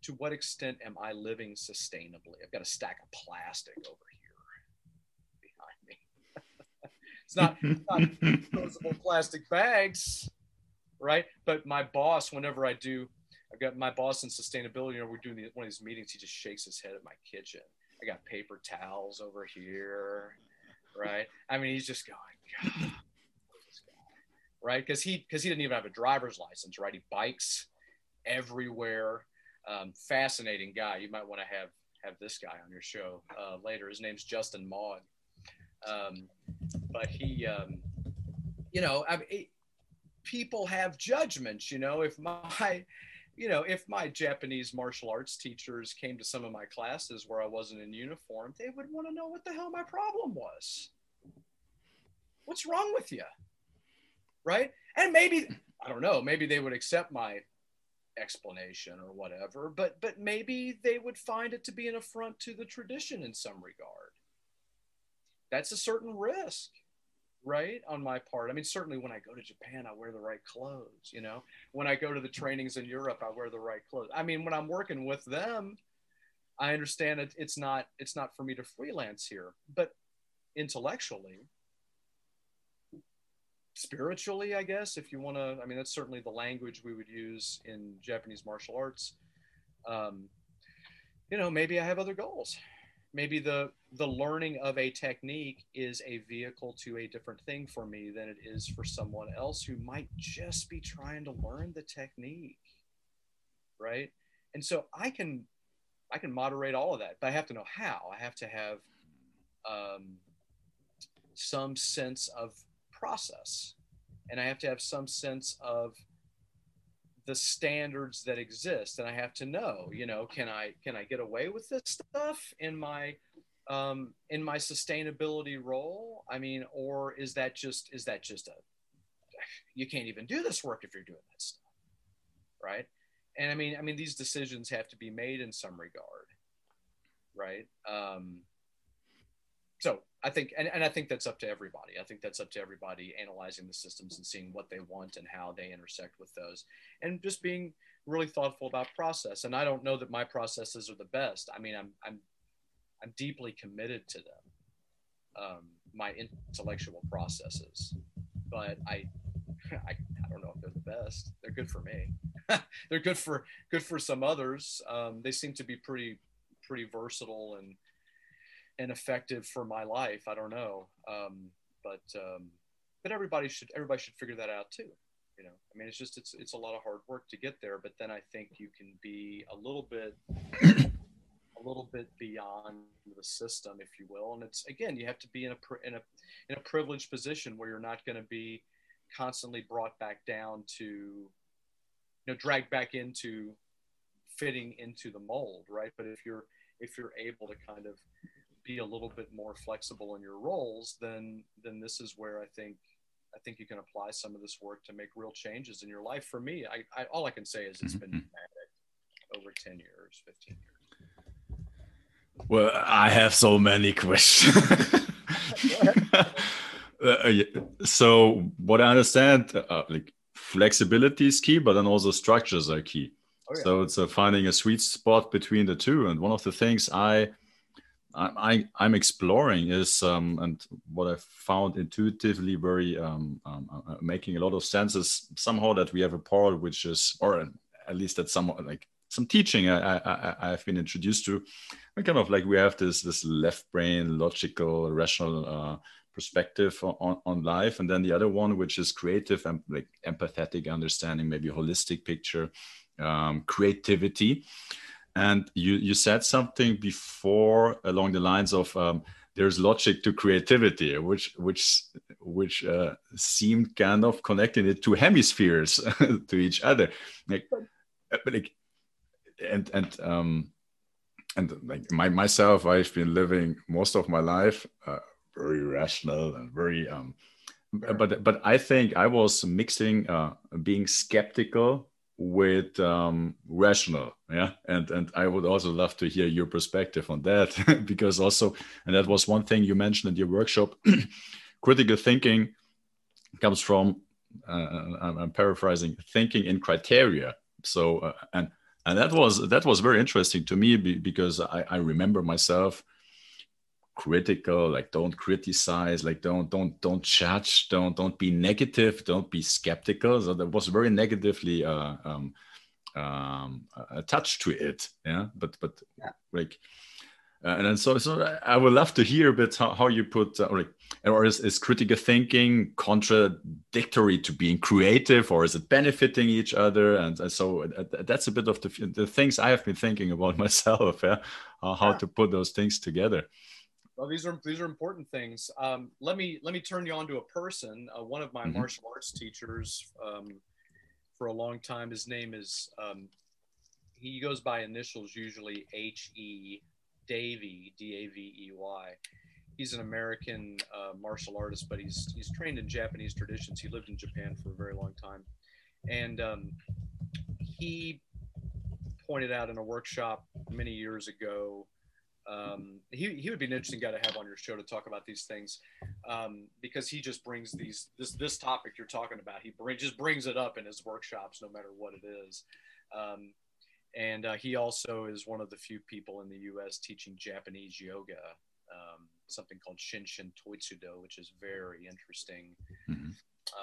To what extent am I living sustainably? I've got a stack of plastic over here behind me. It's not, not disposable plastic bags, right? But my boss, whenever I do, I've got my boss in sustainability, you know, we're doing the, one of these meetings, he just shakes his head at my kitchen. I got paper towels over here, right? I mean, he's just going, right? Because he because he didn't even have a driver's license, right? He bikes everywhere. Um, fascinating guy. You might want to have have this guy on your show uh, later. His name's Justin Maud. Um, but he, um, you know, I it, people have judgments. You know, if my you know, if my Japanese martial arts teachers came to some of my classes where I wasn't in uniform, they would want to know what the hell my problem was. What's wrong with you? right? And maybe I don't know, maybe they would accept my explanation or whatever, but but maybe they would find it to be an affront to the tradition in some regard. That's a certain risk, right? On my part. I mean, certainly when I go to Japan, I wear the right clothes, you know. When I go to the trainings in Europe, I wear the right clothes. I mean, when I'm working with them, I understand it, it's not it's not for me to freelance here, but intellectually, spiritually, I guess, if you want to. I mean, that's certainly the language we would use in Japanese martial arts. Um, you know, maybe I have other goals. Maybe the the learning of a technique is a vehicle to a different thing for me than it is for someone else who might just be trying to learn the technique, right? And so I can I can moderate all of that, but I have to know how. I have to have um, some sense of process and I have to have some sense of the standards that exist and I have to know, you know, can I can I get away with this stuff in my um, in my sustainability role? I mean, or is that just is that just a you can't even do this work if you're doing that stuff, right? And I mean, I mean, these decisions have to be made in some regard, right? Um, so I think, and, and I think that's up to everybody. I think that's up to everybody analyzing the systems and seeing what they want and how they intersect with those, and just being really thoughtful about process. And I don't know that my processes are the best. I mean, I'm I'm I'm deeply committed to them, um, my intellectual processes, but I, I I don't know if they're the best. They're good for me. they're good for good for some others. Um, they seem to be pretty pretty versatile and and effective for my life. I don't know, um, but um, but everybody should everybody should figure that out too. You know, I mean, it's just it's it's a lot of hard work to get there, but then I think you can be a little bit a little bit beyond the system, if you will. And it's again, you have to be in a in a in a privileged position where you're not going to be constantly brought back down to you know dragged back into fitting into the mold right but if you're if you're able to kind of be a little bit more flexible in your roles, then then this is where I think I think you can apply some of this work to make real changes in your life. For me, I, I all I can say is it's been mm-hmm. dramatic over ten years, fifteen years. Well, I have so many questions. uh, so, what I understand, uh, like flexibility is key, but then also structures are key. Oh, yeah. So it's uh, finding a sweet spot between the two. And one of the things I I, am exploring is um, and what I found intuitively very um, um, uh, making a lot of sense is somehow that we have a part which is or at least that some like some teaching I, I I've been introduced to, kind of like we have this this left brain logical rational uh, perspective on, on life. And then the other one which is creative and like empathetic understanding maybe holistic picture um, creativity and you you said something before along the lines of um, there's logic to creativity which which which uh, seemed kind of connecting it to hemispheres to each other. Like, like and and um and like my myself i've been living most of my life uh, very rational and very um but but i think i was mixing uh being skeptical with um rational yeah? And and i would also love to hear your perspective on that because also and that was one thing you mentioned in your workshop. Critical thinking comes from uh, I'm, paraphrasing thinking in criteria. So uh, and and that was that was very interesting to me because I, I remember myself critical like don't criticize like don't don't don't judge don't don't be negative don't be skeptical. So that was very negatively uh, um, um, attached to it yeah? But but yeah. like uh, and then so so I would love to hear a bit how, how you put uh, or, like, or is, is critical thinking contradictory to being creative or is it benefiting each other? And, and so uh, that's a bit of the, the things I have been thinking about myself yeah? How yeah. to put those things together well, these are these are important things. Um, let me let me turn you on to a person. Uh, one of my mm-hmm. martial arts teachers um, for a long time. His name is um, he goes by initials usually H E Davey D A V E Y. He's an American uh, martial artist, but he's he's trained in Japanese traditions. He lived in Japan for a very long time, and um, he pointed out in a workshop many years ago um, he, he would be an interesting guy to have on your show to talk about these things um, because he just brings these this this topic you're talking about he bring, just brings it up in his workshops no matter what it is um, and uh, he also is one of the few people in the us teaching japanese yoga um, something called shinshin toitsudo which is very interesting mm-hmm.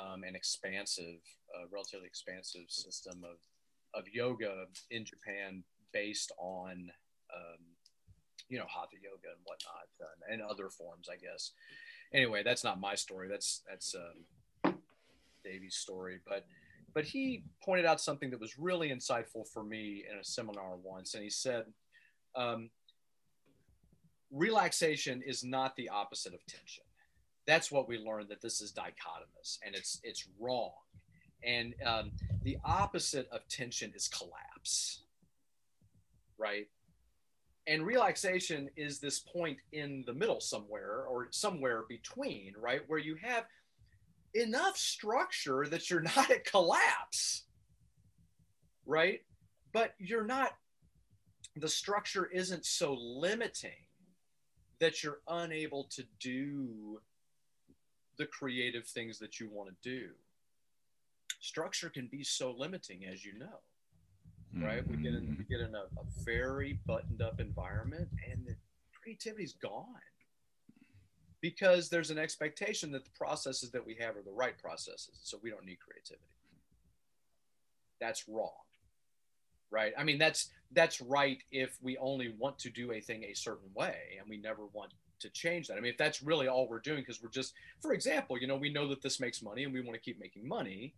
Um, and expansive uh, relatively expansive system of, of yoga in japan based on um, you know hatha yoga and whatnot uh, and other forms i guess. Anyway that's not my story. That's that's um, Davey's story. But but he pointed out something that was really insightful for me in a seminar once and he said um, relaxation is not the opposite of tension. That's what we learned that this is dichotomous and it's it's wrong. And um, the opposite of tension is collapse. Right and relaxation is this point in the middle somewhere or somewhere between right? Where you have enough structure that you're not at collapse right? But you're not the structure isn't so limiting that you're unable to do the creative things that you want to do. Structure can be so limiting as you know right? We get in, we mm-hmm. get in a, a very buttoned up environment, and the creativity's gone because there's an expectation that the processes that we have are the right processes, so we don't need creativity. That's wrong, right? I mean, that's that's right if we only want to do a thing a certain way, and we never want to change that. I mean, if that's really all we're doing, because we're just, for example, you know, we know that this makes money, and we want to keep making money,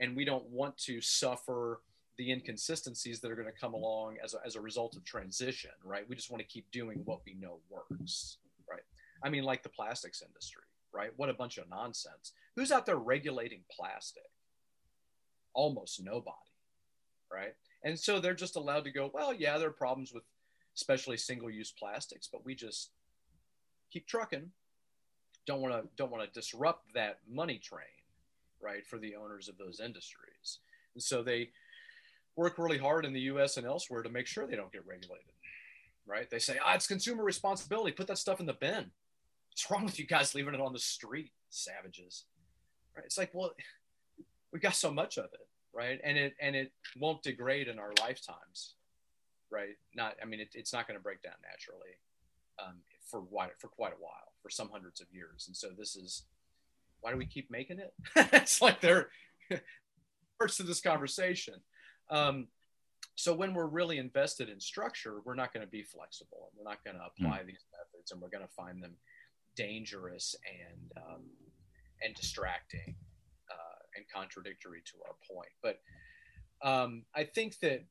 and we don't want to suffer the inconsistencies that are going to come along as a, as a result of transition, right? We just want to keep doing what we know works, right? I mean, like the plastics industry, right? What a bunch of nonsense. Who's out there regulating plastic? Almost nobody, right? And so they're just allowed to go, well, yeah, there are problems with especially single use plastics, but we just keep trucking. Don't want to don't want to disrupt that money train, right, for the owners of those industries. And so they work really hard in the US and elsewhere to make sure they don't get regulated. Right? They say, ah, it's consumer responsibility. Put that stuff in the bin. What's wrong with you guys leaving it on the street, savages? Right? It's like, well, we got so much of it, right? And it and it won't degrade in our lifetimes, right? Not, I mean, it, it's not going to break down naturally um, for quite for quite a while, for some hundreds of years. And so this is why do we keep making it? it's like they're parts of this conversation um, So when we're really invested in structure, we're not going to be flexible and we're not going to apply mm. these methods and we're going to find them dangerous and um, and distracting uh, and contradictory to our point. But um, I think that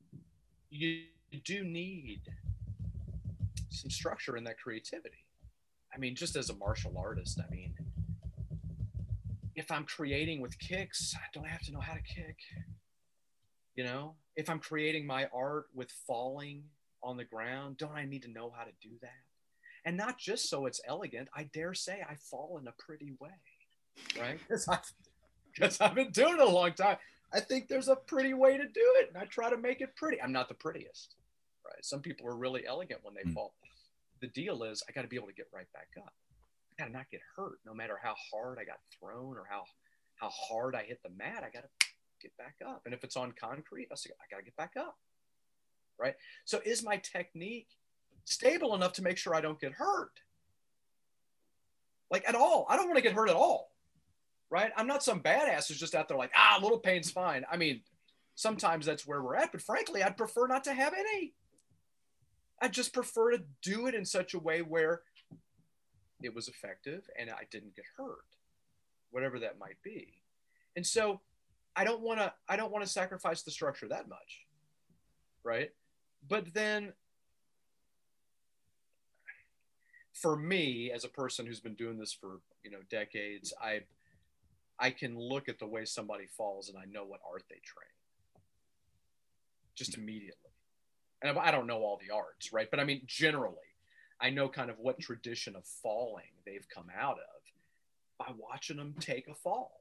you do need some structure in that creativity. I mean, just as a martial artist, I mean, if I'm creating with kicks, I don't I have to know how to kick? You know, if I'm creating my art with falling on the ground, don't I need to know how to do that? And not just so it's elegant, I dare say I fall in a pretty way, right? Because I've, I've been doing it a long time. I think there's a pretty way to do it, and I try to make it pretty. I'm not the prettiest, right? Some people are really elegant when they mm. fall. The deal is, I got to be able to get right back up. I got to not get hurt, no matter how hard I got thrown or how how hard I hit the mat. I got to get back up. And if it's on concrete, I say, I got to get back up. Right. So is my technique stable enough to make sure I don't get hurt? Like at all. I don't want to get hurt at all. Right. I'm not some badass who's just out there like, ah, a little pain's fine. I mean, sometimes that's where we're at, but frankly, I'd prefer not to have any. I just prefer to do it in such a way where it was effective and I didn't get hurt, whatever that might be. And so I don't want to I don't want to sacrifice the structure that much. Right? But then for me as a person who's been doing this for, you know, decades, I I can look at the way somebody falls and I know what art they train. Just mm-hmm. immediately. And I don't know all the arts, right? But I mean generally, I know kind of what tradition of falling they've come out of by watching them take a fall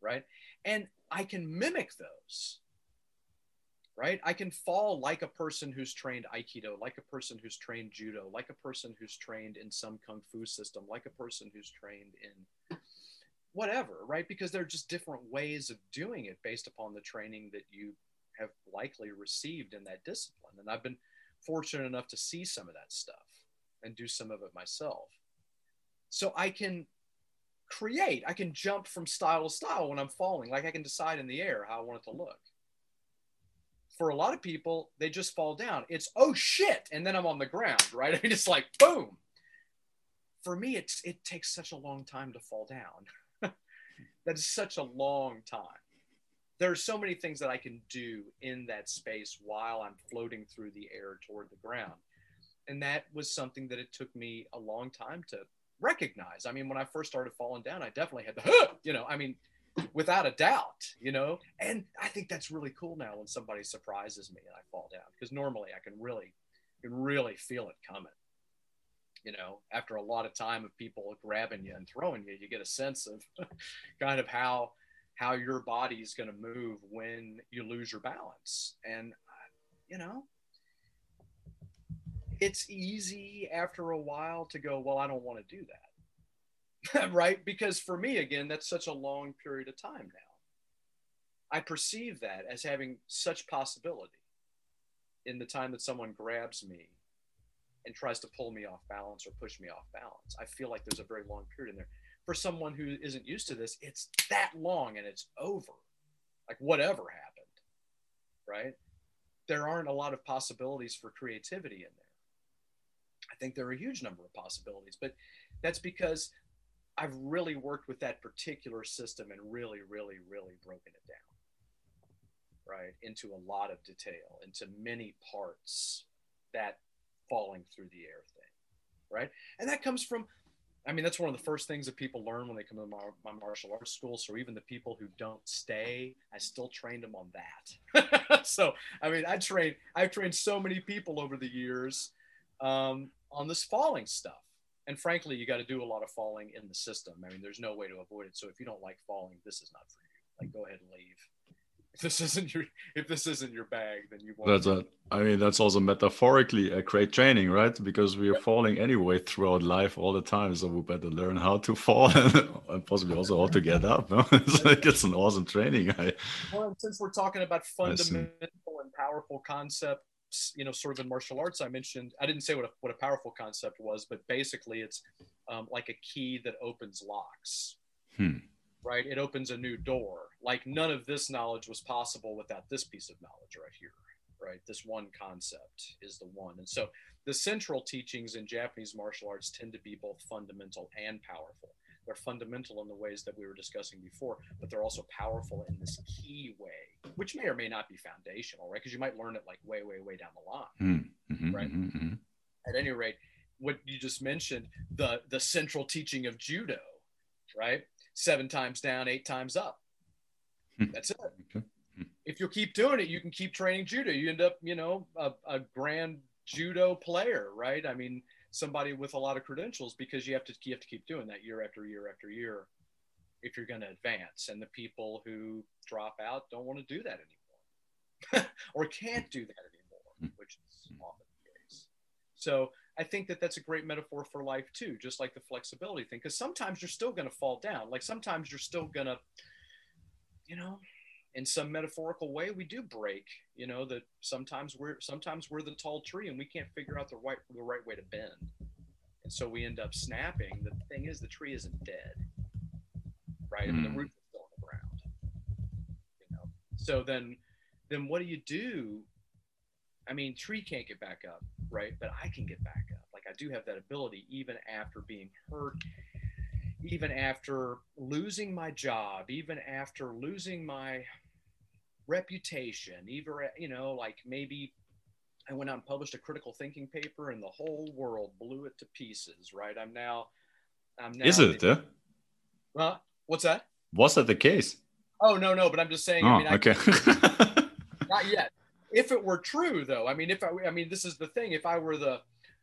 right? And I can mimic those, right? I can fall like a person who's trained Aikido, like a person who's trained Judo, like a person who's trained in some Kung Fu system, like a person who's trained in whatever, right? Because there are just different ways of doing it based upon the training that you have likely received in that discipline. And I've been fortunate enough to see some of that stuff and do some of it myself. So I can create. I can jump from style to style when I'm falling. Like I can decide in the air how I want it to look. For a lot of people, they just fall down. It's oh shit, and then I'm on the ground, right? I mean, it's like boom. For me, it's it takes such a long time to fall down. that is such a long time. There are so many things that I can do in that space while I'm floating through the air toward the ground. And that was something that it took me a long time to recognize. I mean, when I first started falling down, I definitely had the, you know, I mean, without a doubt, you know, and I think that's really cool now when somebody surprises me and I fall down because normally I can really, can really feel it coming. You know, after a lot of time of people grabbing you and throwing you, you get a sense of kind of how how your body is going to move when you lose your balance. And you know, it's easy after a while to go, well, I don't want to do that. right? Because for me, again, that's such a long period of time now. I perceive that as having such possibility in the time that someone grabs me and tries to pull me off balance or push me off balance. I feel like there's a very long period in there. For someone who isn't used to this, it's that long and it's over. Like whatever happened, right? There aren't a lot of possibilities for creativity in there. I think there are a huge number of possibilities, but that's because I've really worked with that particular system and really, really, really broken it down, right, into a lot of detail, into many parts that falling through the air thing, right? And that comes from, I mean, that's one of the first things that people learn when they come to my, my martial arts school. So even the people who don't stay, I still trained them on that. so, I mean, I trained, I've trained so many people over the years um, on this falling stuff. And frankly, you got to do a lot of falling in the system. I mean, there's no way to avoid it. So if you don't like falling, this is not for you. Like, go ahead and leave. If this isn't your if this isn't your bag, then you won't. That's a, I mean, that's also metaphorically a great training, right? Because we are falling anyway throughout life all the time. So we better learn how to fall and possibly also how to get up. No? it's like it's an awesome training. I, well, since we're talking about fundamental and powerful concepts you know, sort of in martial arts, I mentioned, I didn't say what a, what a powerful concept was, but basically it's um, like a key that opens locks, hmm. right? It opens a new door. Like none of this knowledge was possible without this piece of knowledge right here. right? This one concept is the one. And so the central teachings in Japanese martial arts tend to be both fundamental and powerful. They're fundamental in the ways that we were discussing before, but they're also powerful in this key way, which may or may not be foundational, right? Because you might learn it like way, way, way down the line, mm-hmm, right? Mm-hmm. At any rate, what you just mentioned, the the central teaching of judo, right? Seven times down, eight times up. Hmm. That's it. Okay. Hmm. If you keep doing it, you can keep training judo. You end up, you know, a, a grand judo player, right? I mean, somebody with a lot of credentials because you have to you have to keep doing that year after year after year if you're going to advance. And the people who drop out don't want to do that anymore, or can't do that anymore, hmm. which is often the case. So I think that that's a great metaphor for life too, just like the flexibility thing. Because sometimes you're still going to fall down. Like sometimes you're still going to, you know, in some metaphorical way, we do break. You know that sometimes we're sometimes we're the tall tree and we can't figure out the right the right way to bend, and so we end up snapping. The thing is, the tree isn't dead, right? Mm. I mean, the root roots are still on the ground. You know, so then then what do you do? I mean, tree can't get back up right? But I can get back up. Like I do have that ability even after being hurt, even after losing my job, even after losing my reputation, even, you know, like maybe I went out and published a critical thinking paper and the whole world blew it to pieces, right? I'm now, I'm now. Is it? Uh? Well, what's that? Was that the case? Oh, no, no, but I'm just saying. Oh, I mean, okay. I, not yet if it were true though i mean if i i mean this is the thing if i were the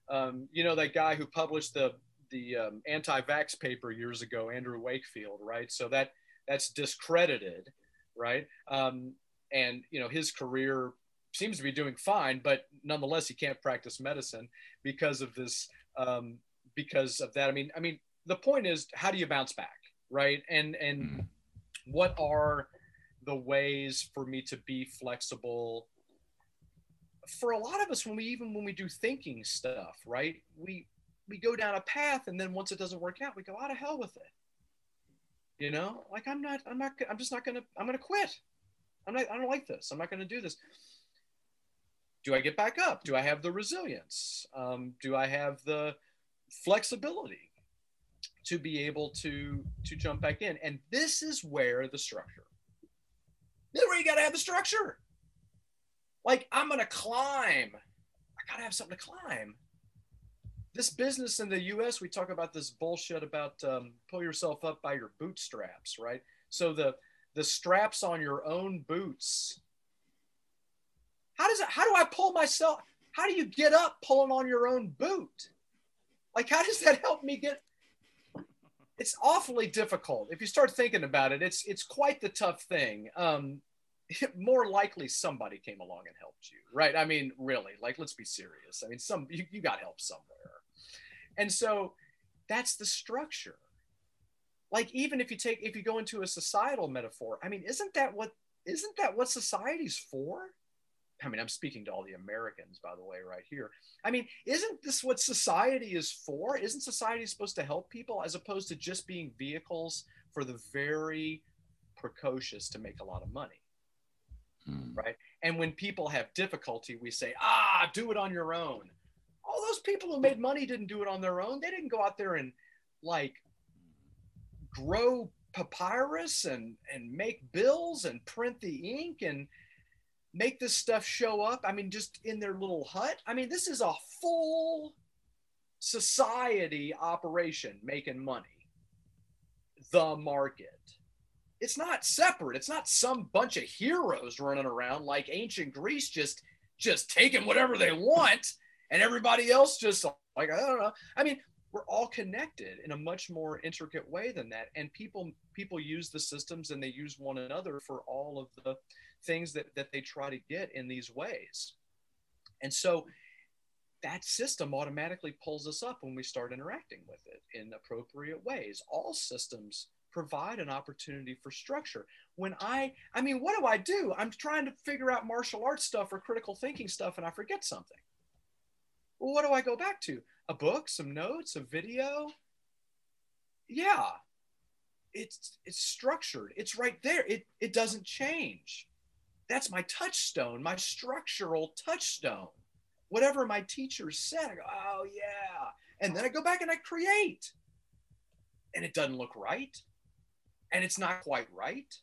um, you know that guy who published the the um, anti-vax paper years ago andrew wakefield right so that that's discredited right um, and you know his career seems to be doing fine but nonetheless he can't practice medicine because of this um, because of that. I mean i mean the point is how do you bounce back right? And and mm. what are the ways for me to be flexible? For a lot of us when we even when we do thinking stuff right we we go down a path and then once it doesn't work out we go out of hell with it. You know like i'm not i'm not i'm just not gonna i'm gonna quit i'm not i don't like this i'm not gonna do this do i get back up do i have the resilience um, do i have the flexibility to be able to to jump back in and this is where the structure this is where you got to have the structure like, I'm going to climb. I got to have something to climb. This business in the US, we talk about this bullshit about um, pull yourself up by your bootstraps, right? So the the straps on your own boots. How does it, how do I pull myself? How do you get up pulling on your own boot? Like, how does that help me get? It's awfully difficult. If you start thinking about it, it's it's quite the tough thing. Um, more likely somebody came along and helped you, right? I mean, really, like, let's be serious. I mean, some you, you got help somewhere. And so that's the structure. Like, even if you take, if you go into a societal metaphor, I mean, isn't that what, isn't that what society's for? I mean, I'm speaking to all the Americans, by the way, right here. I mean, isn't this what society is for? Isn't society supposed to help people as opposed to just being vehicles for the very precocious to make a lot of money? mm. right? And when people have difficulty, we say, ah, do it on your own. All those people who made money didn't do it on their own. They didn't go out there and like grow papyrus and and make bills and print the ink and make this stuff show up. I mean, just in their little hut. I mean, this is a full society operation making money. The market it's not separate. It's not some bunch of heroes running around like ancient Greece just just taking whatever they want and everybody else just like I don't know. I mean, we're all connected in a much more intricate way than that and people people use the systems and they use one another for all of the things that that they try to get in these ways. And so that system automatically pulls us up when we start interacting with it in appropriate ways. All systems provide an opportunity for structure. When I, I mean, what do I do? I'm trying to figure out martial arts stuff or critical thinking stuff and I forget something. Well, what do I go back to? A book, some notes, a video? Yeah. It's it's structured. It's right there. It it doesn't change. that's my touchstone, my structural touchstone. Whatever my teacher said, I go, oh yeah. And then I go back and I create. And it doesn't look right. And it's not quite right.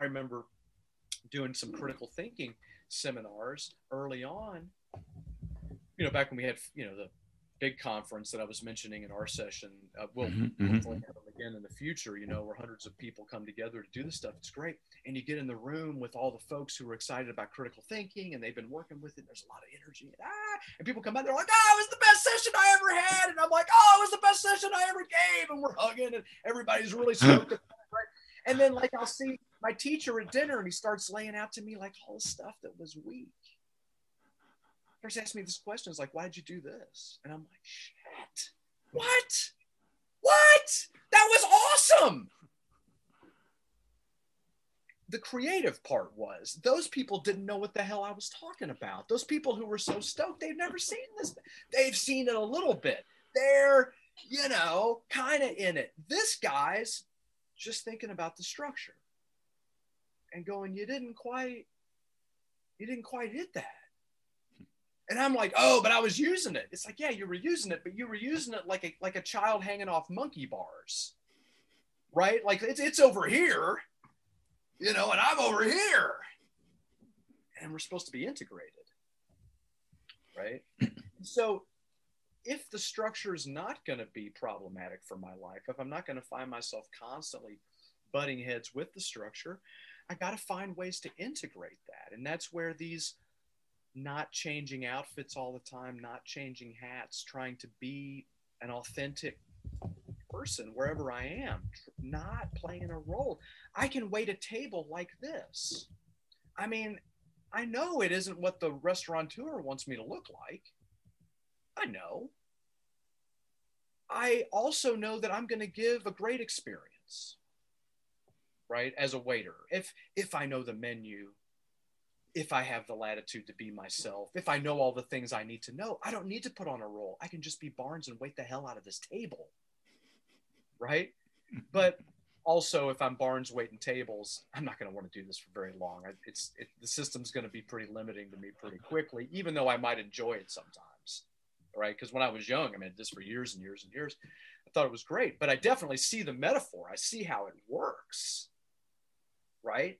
I remember doing some critical thinking seminars early on. You know, back when we had, you know, the big conference that I was mentioning in our session. Uh, we'll mm-hmm, mm-hmm. hopefully have them again in the future, you know, where hundreds of people come together to do this stuff. It's great. And you get in the room with all the folks who are excited about critical thinking and they've been working with it. There's a lot of energy. And, ah, and people come out, they're like, oh, it was the best session I ever had. And I'm like, oh, it was the best session I ever gave. And we're hugging and everybody's really stoked. And then, like, I'll see my teacher at dinner and he starts laying out to me like all the stuff that was weak first asked me this question is like, why did you do this? And I'm like, shit, what? What? That was awesome. The creative part was those people didn't know what the hell I was talking about. Those people who were so stoked, they've never seen this. They've seen it a little bit. They're, you know, kind of in it. This guy's just thinking about the structure and going, you didn't quite, you didn't quite hit that and I'm like, oh, but I was using it. It's like, yeah, you were using it, but you were using it like a like a child hanging off monkey bars, right? Like it's it's over here, you know, and I'm over here, and we're supposed to be integrated, right? so, if the structure is not going to be problematic for my life, if I'm not going to find myself constantly butting heads with the structure, I got to find ways to integrate that, and that's where these not changing outfits all the time, not changing hats, trying to be an authentic person wherever I am, not playing a role. I can wait a table like this. I mean, I know it isn't what the restaurateur wants me to look like. I know. I also know that I'm going to give a great experience, right? As a waiter, if if I know the menu, if I have the latitude to be myself, if I know all the things I need to know, I don't need to put on a role. I can just be Barnes and wait the hell out of this table. Right. But also, if I'm Barnes waiting tables, I'm not going to want to do this for very long. It's it, the system's going to be pretty limiting to me pretty quickly, even though I might enjoy it sometimes. Right. Because when I was young, I mean, this for years and years and years. I thought it was great, but I definitely see the metaphor. I see how it works. Right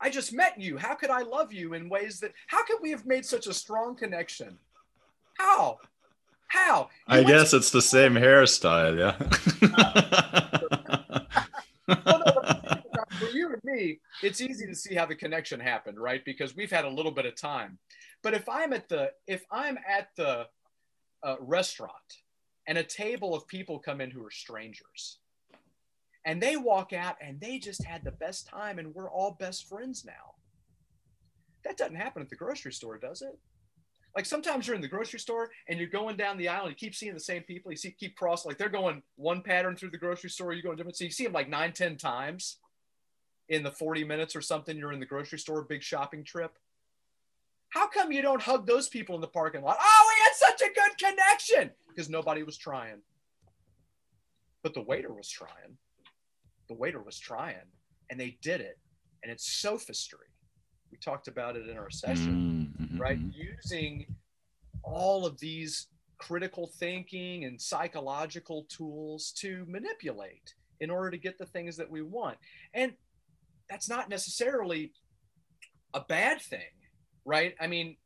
I just met you. How could I love you in ways that, how could we have made such a strong connection? How? How? You I guess to- it's the same hairstyle, yeah. well, no, for you and me, it's easy to see how the connection happened, right? Because we've had a little bit of time. But if I'm at the if I'm at the uh, restaurant and a table of people come in who are strangers, and they walk out and they just had the best time and we're all best friends now. That doesn't happen at the grocery store, does it? Like sometimes you're in the grocery store and you're going down the aisle and you keep seeing the same people. You see, keep cross like they're going one pattern through the grocery store. You go different. So you see them like nine, ten times in the 40 minutes or something. You're in the grocery store, big shopping trip. How come you don't hug those people in the parking lot? Oh, we had such a good connection because nobody was trying. But the waiter was trying the waiter was trying and they did it and it's sophistry we talked about it in our session mm-hmm. right? Using all of these critical thinking and psychological tools to manipulate in order to get the things that we want. And that's not necessarily a bad thing right? I mean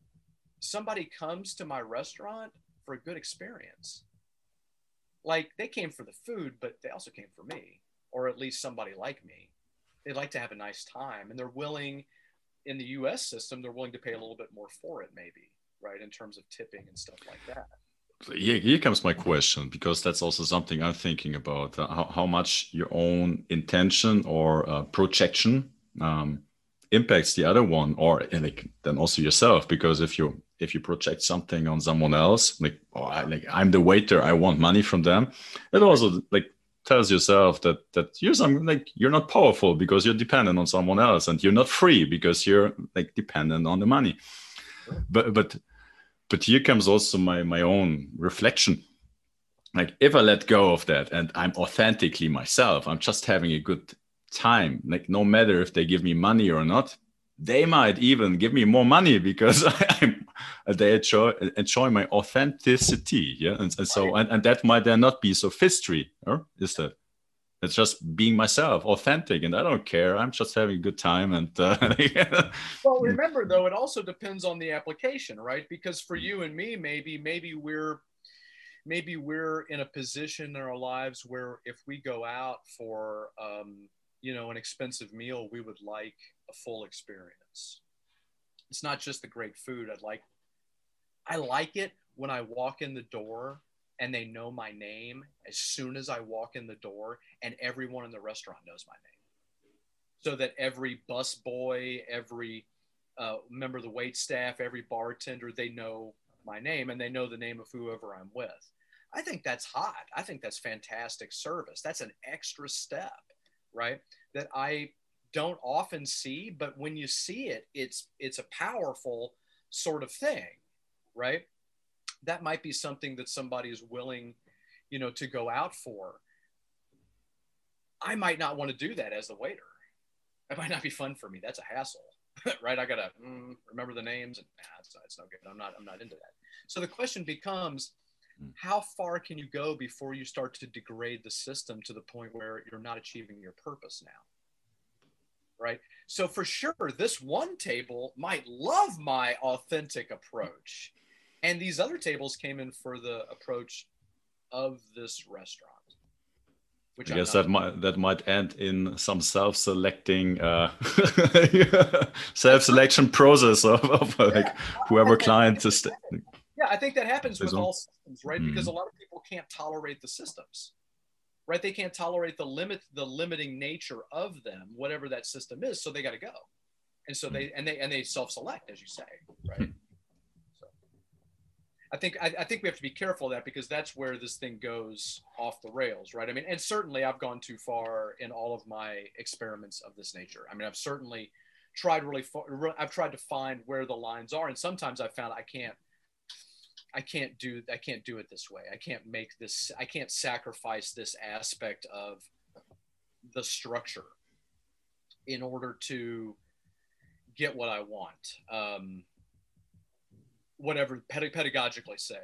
somebody comes to my restaurant for a good experience. Like they came for the food but they also came for me or at least somebody like me. They like to have a nice time and they're willing in the US system, they're willing to pay a little bit more for it, maybe, right? In terms of tipping and stuff like that. Here, here comes my question because that's also something I'm thinking about uh, how, how much your own intention or uh, projection um, impacts the other one or like then also yourself because if you if you project something on someone else like oh I, like I'm the waiter I want money from them it also like tells yourself that that you're some like you're not powerful because you're dependent on someone else and you're not free because you're like dependent on the money. But but but here comes also my my own reflection. Like if i let go of that and i'm authentically myself i'm just having a good time like no matter if they give me money or not they might even give me more money because I'm they enjoy enjoy my authenticity. Yeah, and, and so and, and that might then not be sophistry, or is that? It's just being myself, authentic, and I don't care. I'm just having a good time. And uh, well, remember though, it also depends on the application, right? Because for you and me, maybe maybe we're maybe we're in a position in our lives where if we go out for um, you know an expensive meal, we would like a full experience. It's not just the great food. I'd like I like it when I walk in the door and they know my name as soon as I walk in the door, and everyone in the restaurant knows my name. So that every bus boy, every uh, member of the wait staff, every bartender, they know my name and they know the name of whoever I'm with. I think that's hot. I think that's fantastic service. That's an extra step, right? That I don't often see, but when you see it, it's it's a powerful sort of thing, right? that might be something that somebody is willing, you know, to go out for. I might not want to do that as the waiter. That might not be fun for me. That's a hassle, right? I gotta mm, remember the names, and nah, it's, it's no good. I'm not. I'm not into that. So the question becomes, hmm. how far can you go before you start to degrade the system to the point where you're not achieving your purpose now? Right. So for sure, this one table might love my authentic approach and these other tables came in for the approach of this restaurant. Which I guess that might that might end in some self-selecting, uh, self-selection process of, of yeah, like whoever client is. Yeah, I think that happens with all systems, right? Mm. Because a lot of people can't tolerate the systems, right? They can't tolerate the limit, the limiting nature of them, whatever that system is. So they got to go, and so mm. they and they and they self-select, as you say, right? I think I, I, think we have to be careful of that because that's where this thing goes off the rails, right? I mean, and certainly I've gone too far in all of my experiments of this nature. I mean, I've certainly tried really far. I've tried to find where the lines are, and sometimes I've found I can't. I can't do I can't do it this way. I can't make this. I can't sacrifice this aspect of the structure in order to get what I want. Um, whatever pedagogically say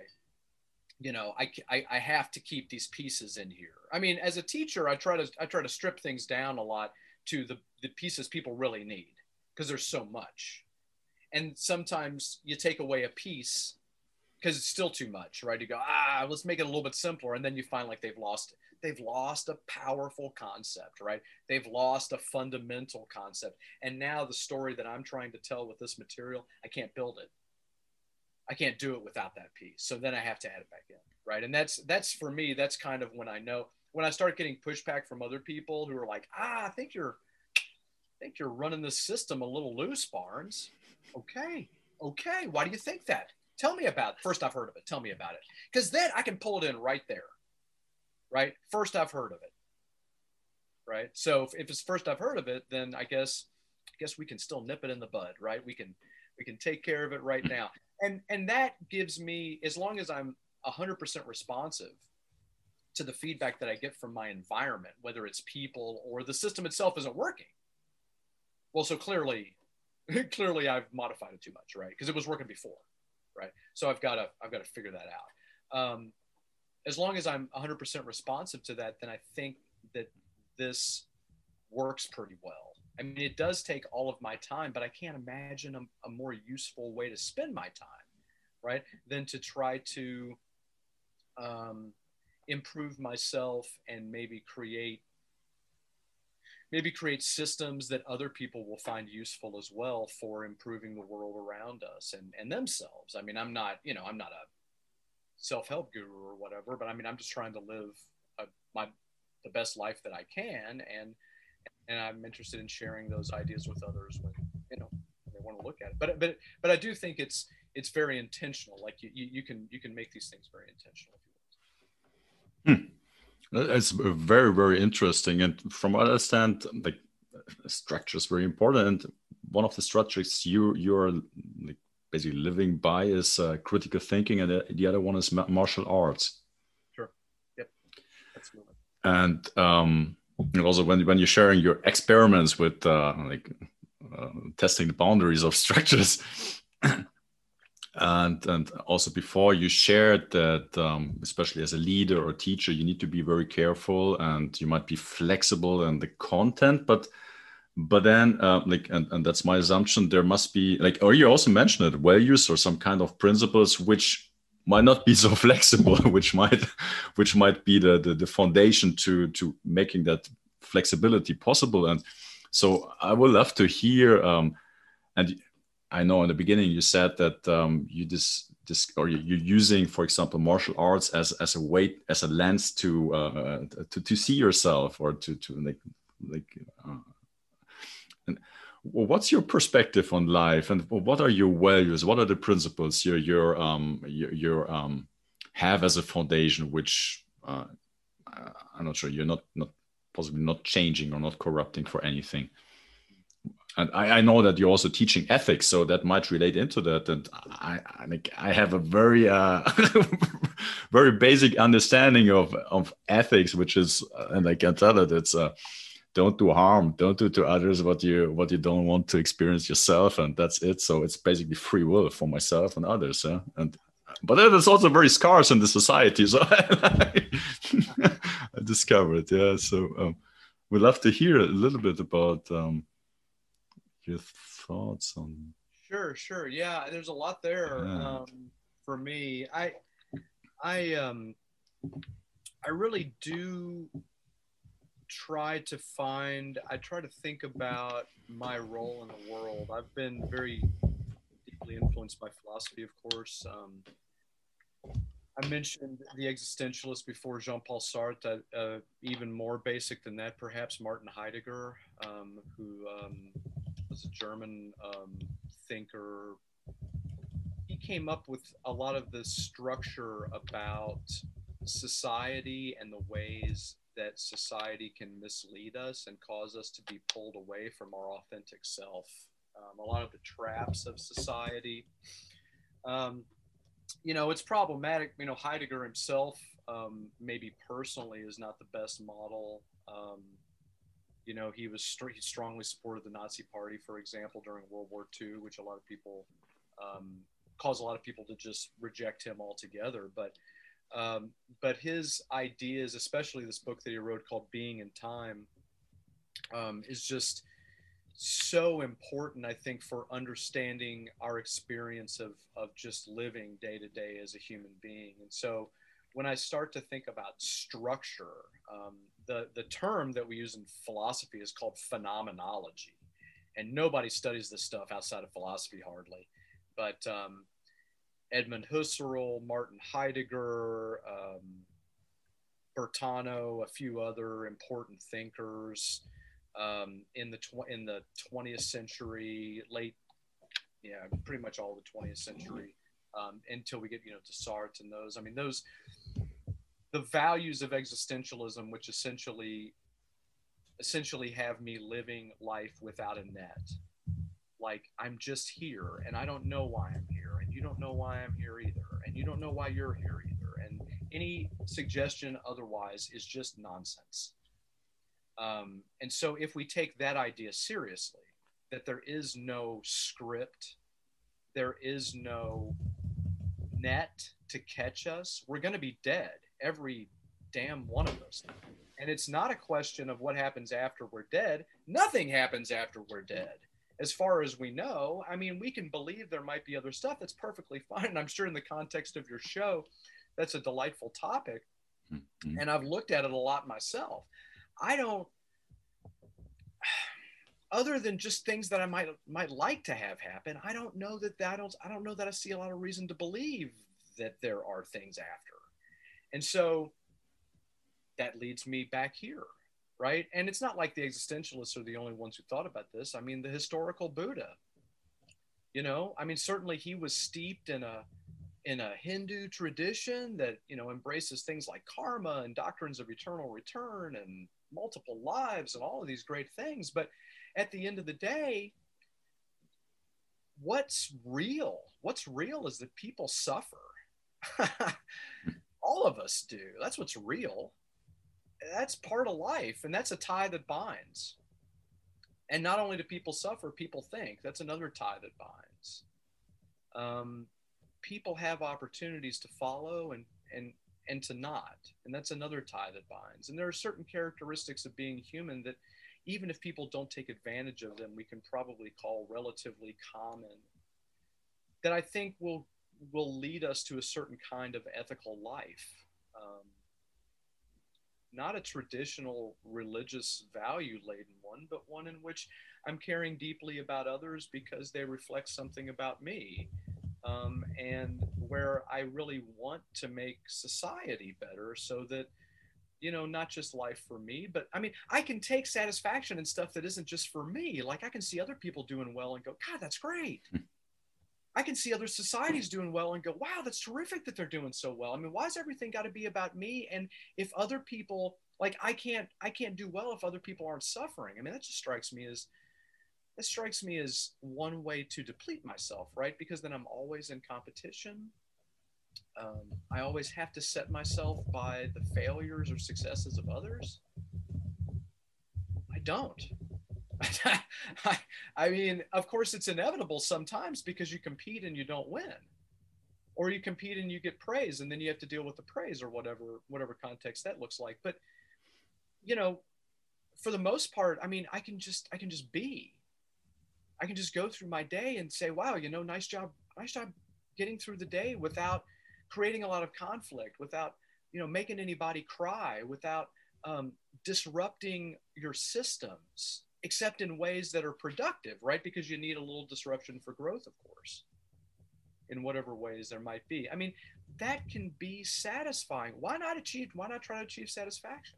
you know I, I, I have to keep these pieces in here. I mean as a teacher i try to i try to strip things down a lot to the, the pieces people really need because there's so much. And sometimes you take away a piece because it's still too much right? You go ah let's make it a little bit simpler and then you find like they've lost it they've lost a powerful concept right? They've lost a fundamental concept. And now the story that i'm trying to tell with this material i can't build it I can't do it without that piece. So then I have to add it back in, right? And that's that's for me. That's kind of when I know when I start getting pushback from other people who are like, ah, I think you're, I think you're running the system a little loose, Barnes. Okay, okay. Why do you think that? Tell me about. It. First, I've heard of it. Tell me about it, because then I can pull it in right there, right? First, I've heard of it, right? So if, if it's first I've heard of it, then I guess, I guess we can still nip it in the bud, right? We can, we can take care of it right now. And and that gives me as long as i'm 100% responsive to the feedback that i get from my environment whether it's people or the system itself isn't working. Well so clearly clearly i've modified it too much right? Because it was working before right? So i've got to i've got to figure that out. Um, as long as i'm 100% responsive to that then i think that this works pretty well I mean, it does take all of my time, but I can't imagine a, a more useful way to spend my time, right? Than to try to um, improve myself and maybe create maybe create systems that other people will find useful as well for improving the world around us and, and themselves. I mean, I'm not, you know, I'm not a self-help guru or whatever, but I mean, I'm just trying to live a, my, the best life that I can. And, and I'm interested in sharing those ideas with others when you know when they want to look at it. But but but I do think it's it's very intentional. Like you, you, you can you can make these things very intentional if you want. Hmm. It's very very interesting, and from what I understand, like structure is very important. And one of the structures you you're like, basically living by is uh, critical thinking, and the, the other one is martial arts. Sure. Yep. Absolutely. And um, and also when when you're sharing your experiments with uh, like uh, testing the boundaries of structures. and and also before you shared that um, especially as a leader or teacher you need to be very careful and you might be flexible in the content but but then uh, like and, and that's my assumption there must be like or you also mentioned it values or some kind of principles which might not be so flexible which might which might be the, the the foundation to to making that flexibility possible and so i would love to hear um and I know in the beginning you said that um, you just this or you're using, for example, martial arts as as a way as a lens to uh, to to see yourself or to to like like. Uh, and what's your perspective on life, and what are your values? What are the principles you your um your um have as a foundation, which uh, I'm not sure you're not not possibly not changing or not corrupting for anything and I, I, know that you're also teaching ethics, so that might relate into that. And I, I, I have a very, uh, very basic understanding of of ethics, which is, uh, and I can tell that it's, uh, don't do harm, don't do to others what you what you don't want to experience yourself, and that's it. So it's basically free will for myself and others. Yeah? And but that is also very scarce in the society. So I discovered, yeah. So um, we'd love to hear a little bit about. Um, your thoughts on sure sure yeah there's a lot there yeah. um, for me i i um i really do try to find i try to think about my role in the world i've been very deeply influenced by philosophy of course um, I mentioned the existentialist before Jean Paul Sartre, uh, even more basic than that, perhaps Martin Heidegger, um, who um, was a German um, thinker. He came up with a lot of the structure about society and the ways that society can mislead us and cause us to be pulled away from our authentic self. Um, a lot of the traps of society. You know, it's problematic. You know, Heidegger himself, um, maybe personally, is not the best model. Um, you know, he was he strongly supported the Nazi Party, for example, during World War II, which a lot of people um, caused a lot of people to just reject him altogether. But um, but his ideas, especially this book that he wrote called Being and Time, um, is just so important, I think, for understanding our experience of of just living day to day as a human being. And so when I start to think about structure, um, the, the term that we use in philosophy is called phenomenology. And nobody studies this stuff outside of philosophy hardly. But um, Edmund Husserl, Martin Heidegger, um, Brentano, a few other important thinkers um, in the tw- in the 20th century, late, yeah, pretty much all the 20th century, um, until we get you know to Sartre and those. I mean, those the values of existentialism, which essentially essentially have me living life without a net. Like I'm just here and I don't know why I'm here, and you don't know why I'm here either, and you don't know why you're here either. And any suggestion otherwise is just nonsense. Um, and so if we take that idea seriously, that there is no script, there is no net to catch us, we're going to be dead every damn one of us. And it's not a question of what happens after we're dead. Nothing happens after we're dead. As far as we know, I mean, we can believe there might be other stuff that's perfectly fine. And I'm sure in the context of your show, that's a delightful topic. Mm-hmm. And I've looked at it a lot myself. I don't, other than just things that I might might like to have happen, I don't know that, that I don't I don't know that I see a lot of reason to believe that there are things after. And so that leads me back here, right? And it's not like the existentialists are the only ones who thought about this. I mean, the historical Buddha, you know, I mean, certainly he was steeped in a in a Hindu tradition that you know embraces things like karma and doctrines of eternal return and multiple lives and all of these great things. But at the end of the day, what's real? What's real is that people suffer. all of us do. That's what's real. That's part of life, and that's a tie that binds. and not only do people suffer, people think. That's another tie that binds. Um, people have opportunities to follow and and and to not, and that's another tie that binds. And there are certain characteristics of being human that, even if people don't take advantage of them, we can probably call relatively common. That I think will will lead us to a certain kind of ethical life. Um, not a traditional religious value laden one, but one in which I'm caring deeply about others because they reflect something about me. Um, and where I really want to make society better so that, you know, not just life for me, but I mean, I can take satisfaction in stuff that isn't just for me. Like I can see other people doing well and go, God, that's great. Hmm. I can see other societies doing well and go, wow, that's terrific that they're doing so well. I mean, why is everything got to be about me? And if other people like I can't I can't do well if other people aren't suffering. I mean, that just strikes me as that strikes me as one way to deplete myself, right? Because then I'm always in competition. Um, I always have to set myself by the failures or successes of others. I don't. I mean, of course, it's inevitable sometimes because you compete and you don't win, or you compete and you get praise, and then you have to deal with the praise or whatever whatever context that looks like. But you know, for the most part, I mean, I can just I can just be. I can just go through my day and say, "Wow, you know, nice job, nice job getting through the day without creating a lot of conflict, without you know making anybody cry, without um, disrupting your systems." except in ways that are productive, right? Because you need a little disruption for growth, of course, in whatever ways there might be. I mean, that can be satisfying. Why not achieve? Why not try to achieve satisfaction?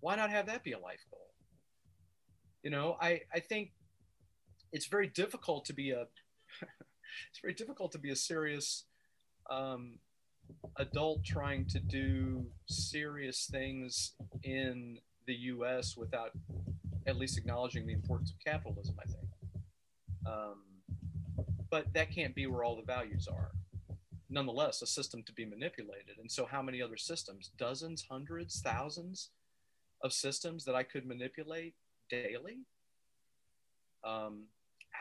Why not have that be a life goal? You know, I, I think it's very difficult to be a it's very difficult to be a serious um, adult trying to do serious things in the U.S. without at least acknowledging the importance of capitalism, I think. Um, but that can't be where all the values are. Nonetheless, a system to be manipulated. And so, how many other systems? Dozens, hundreds, thousands of systems that I could manipulate daily, um,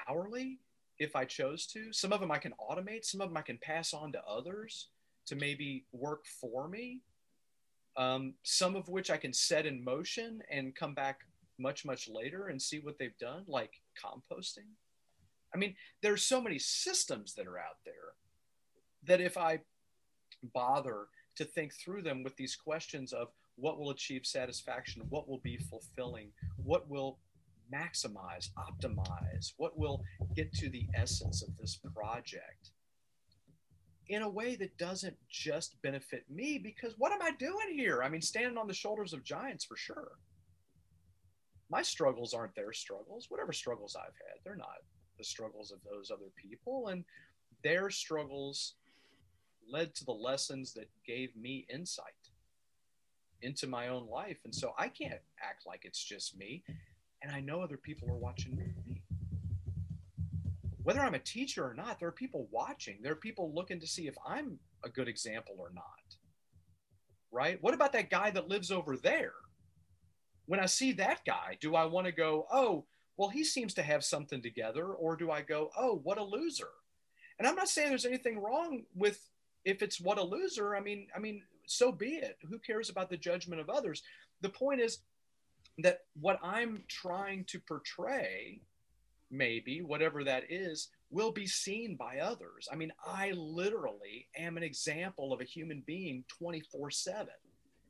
hourly, if I chose to. Some of them I can automate, some of them I can pass on to others to maybe work for me. Um, some of which I can set in motion and come back much much later and see what they've done like composting i mean there's so many systems that are out there that if i bother to think through them with these questions of what will achieve satisfaction what will be fulfilling what will maximize optimize what will get to the essence of this project in a way that doesn't just benefit me because what am i doing here i mean standing on the shoulders of giants for sure my struggles aren't their struggles. Whatever struggles I've had, they're not the struggles of those other people. And their struggles led to the lessons that gave me insight into my own life. And so I can't act like it's just me. And I know other people are watching me. Whether I'm a teacher or not, there are people watching. There are people looking to see if I'm a good example or not. Right? What about that guy that lives over there? when I see that guy, do I want to go, oh, well, he seems to have something together, or do I go, oh, what a loser? And I'm not saying there's anything wrong with if it's what a loser. I mean, I mean, so be it. Who cares about the judgment of others? The point is that what I'm trying to portray, maybe whatever that is, will be seen by others. I mean, I literally am an example of a human being 24 7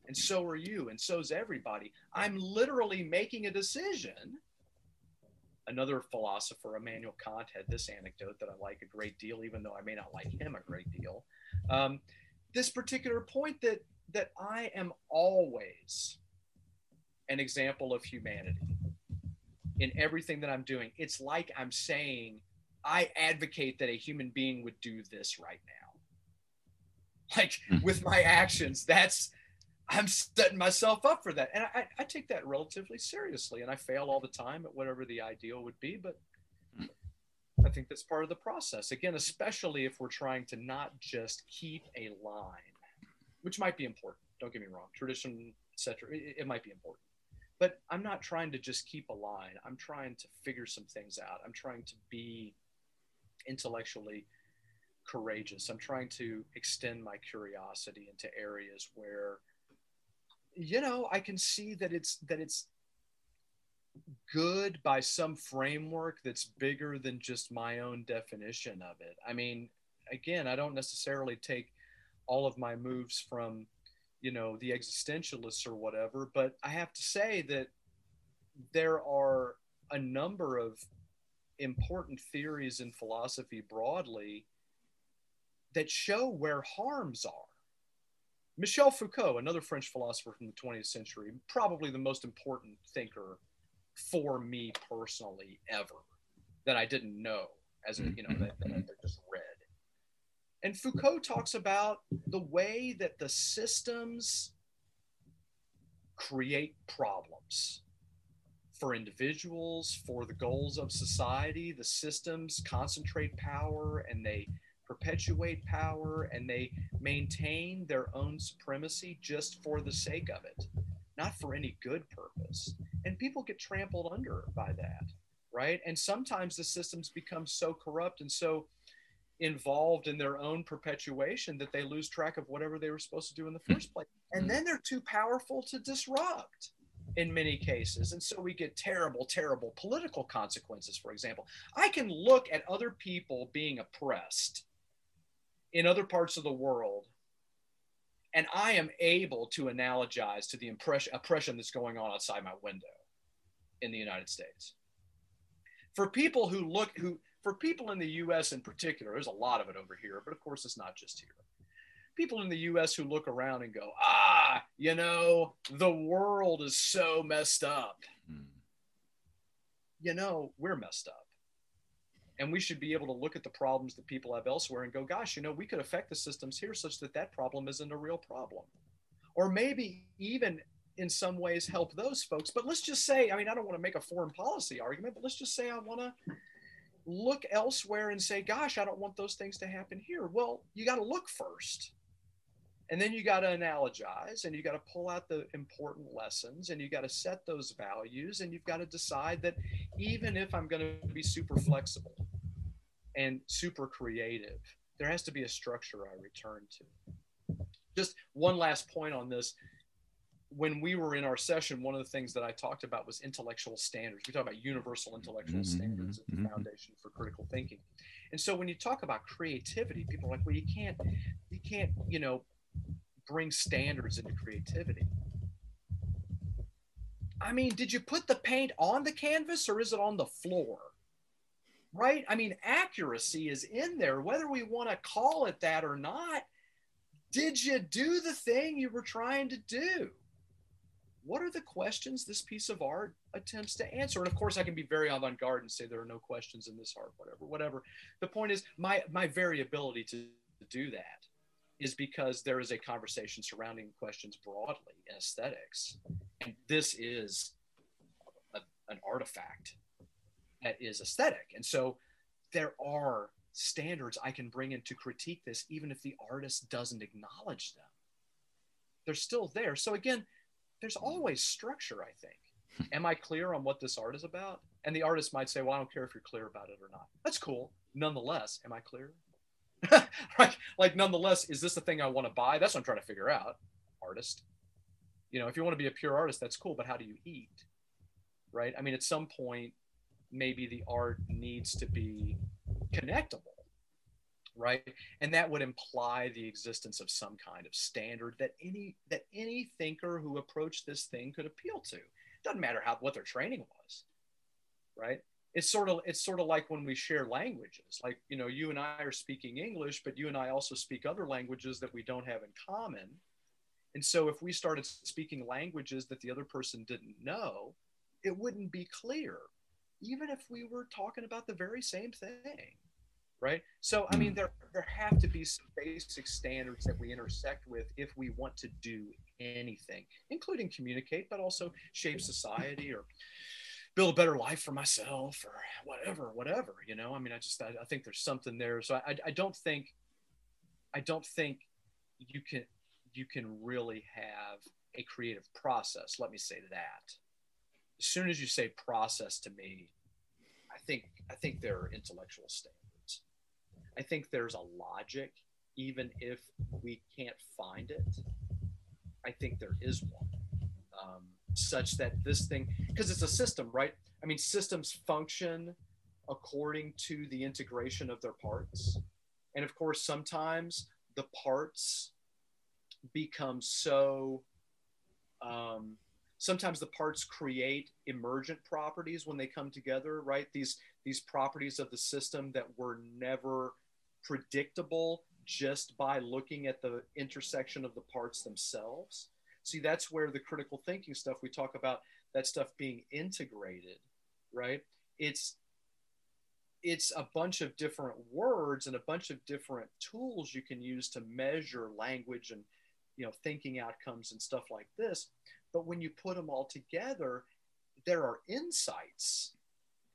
and so are you, and so's everybody. I'm literally making a decision. Another philosopher, Immanuel Kant, had this anecdote that I like a great deal, even though I may not like him a great deal. Um, this particular point that that I am always an example of humanity in everything that I'm doing. It's like I'm saying, I advocate that a human being would do this right now. Like mm-hmm. with my actions, that's I'm setting myself up for that. And I, I, take that relatively seriously. And I fail all the time at whatever the ideal would be. But I think that's part of the process. Again, especially if we're trying to not just keep a line, which might be important. Don't get me wrong. Tradition, etc. It, it might be important. But I'm not trying to just keep a line. I'm trying to figure some things out. I'm trying to be intellectually courageous. I'm trying to extend my curiosity into areas where you know, I can see that it's that it's good by some framework that's bigger than just my own definition of it. I mean, again, I don't necessarily take all of my moves from you know the existentialists or whatever but i have to say that there are a number of important theories in philosophy broadly that show where harms are. Michel foucault another french philosopher from the 20th century probably the most important thinker for me personally ever that i didn't know as a you know that, that i just and Foucault talks about the way that the systems create problems for individuals, for the goals of society. The systems concentrate power and they perpetuate power and they maintain their own supremacy just for the sake of it, not for any good purpose. And people get trampled under by that, right? And sometimes the systems become so corrupt and so involved in their own perpetuation that they lose track of whatever they were supposed to do in the hmm. first place. And hmm. then they're too powerful to disrupt in many cases. And so we get terrible, terrible political consequences, for example. I can look at other people being oppressed in other parts of the world. And I am able to analogize to the impression, oppression that's going on outside my window in the United States. For people who look, who for people in the US in particular, there's a lot of it over here, but of course it's not just here. People in the US who look around and go, ah, you know, the world is so messed up. Hmm. You know, we're messed up. And we should be able to look at the problems that people have elsewhere and go, gosh, you know, we could affect the systems here such that that problem isn't a real problem. Or maybe even in some ways help those folks. But let's just say, I mean, I don't want to make a foreign policy argument, but let's just say I want to look elsewhere and say, gosh, I don't want those things to happen here. Well, you got to look first. And then you got to analogize and you got to pull out the important lessons and you got to set those values and you've got to decide that even if I'm going to be super flexible and super creative, there has to be a structure I return to. Just one last point on this when we were in our session, one of the things that I talked about was intellectual standards. We talk about universal intellectual mm-hmm, standards mm-hmm. as the foundation for critical thinking. And so when you talk about creativity, people are like, well, you can't, you can't, you know, bring standards into creativity. I mean, did you put the paint on the canvas or is it on the floor? Right? I mean, accuracy is in there, whether we want to call it that or not. Did you do the thing you were trying to do? What are the questions this piece of art attempts to answer? And of course, I can be very avant-garde and say there are no questions in this art, whatever, whatever. The point is, my my variability to, do that is because there is a conversation surrounding questions broadly in aesthetics, and this is a, an artifact that is aesthetic, and so there are standards I can bring in to critique this, even if the artist doesn't acknowledge them. They're still there. So again there's hmm. always structure, I think. Hmm. Am I clear on what this art is about? And the artist might say, Well, I don't care if you're clear about it or not. That's cool. Nonetheless, am I clear? like, like, nonetheless, is this the thing I want to buy? That's what I'm trying to figure out, artist. You know, if you want to be a pure artist, that's cool, but how do you eat? Right? I mean, at some point, maybe the art needs to be connectable right? And that would imply the existence of some kind of standard that any that any thinker who approached this thing could appeal to. Doesn't matter how what their training was right? It's sort of it's sort of like when we share languages. Like you know you and i are speaking english but you and i also speak other languages that we don't have in common. And so if we started speaking languages that the other person didn't know it wouldn't be clear even if we were talking about the very same thing right? So I mean, hmm. there there have to be some basic standards that we intersect with if we want to do anything, including communicate, but also shape society or build a better life for myself or whatever, whatever. You know, I mean, I just I, I think there's something there. So I I don't think I don't think you can you can really have a creative process. Let me say that as soon as you say process to me, I think I think there are intellectual standards. I think there's a logic, even if we can't find it. I think there is one, um, such that this thing, because it's a system, right? I mean, systems function according to the integration of their parts, and of course, sometimes the parts become so um, sometimes the parts create emergent properties when they come together right these these properties of the system that were never predictable just by looking at the intersection of the parts themselves. See that's where the critical thinking stuff we talk about that stuff being integrated right? It's it's a bunch of different words and a bunch of different tools you can use to measure language and you know thinking outcomes and stuff like this. But when you put them all together there are insights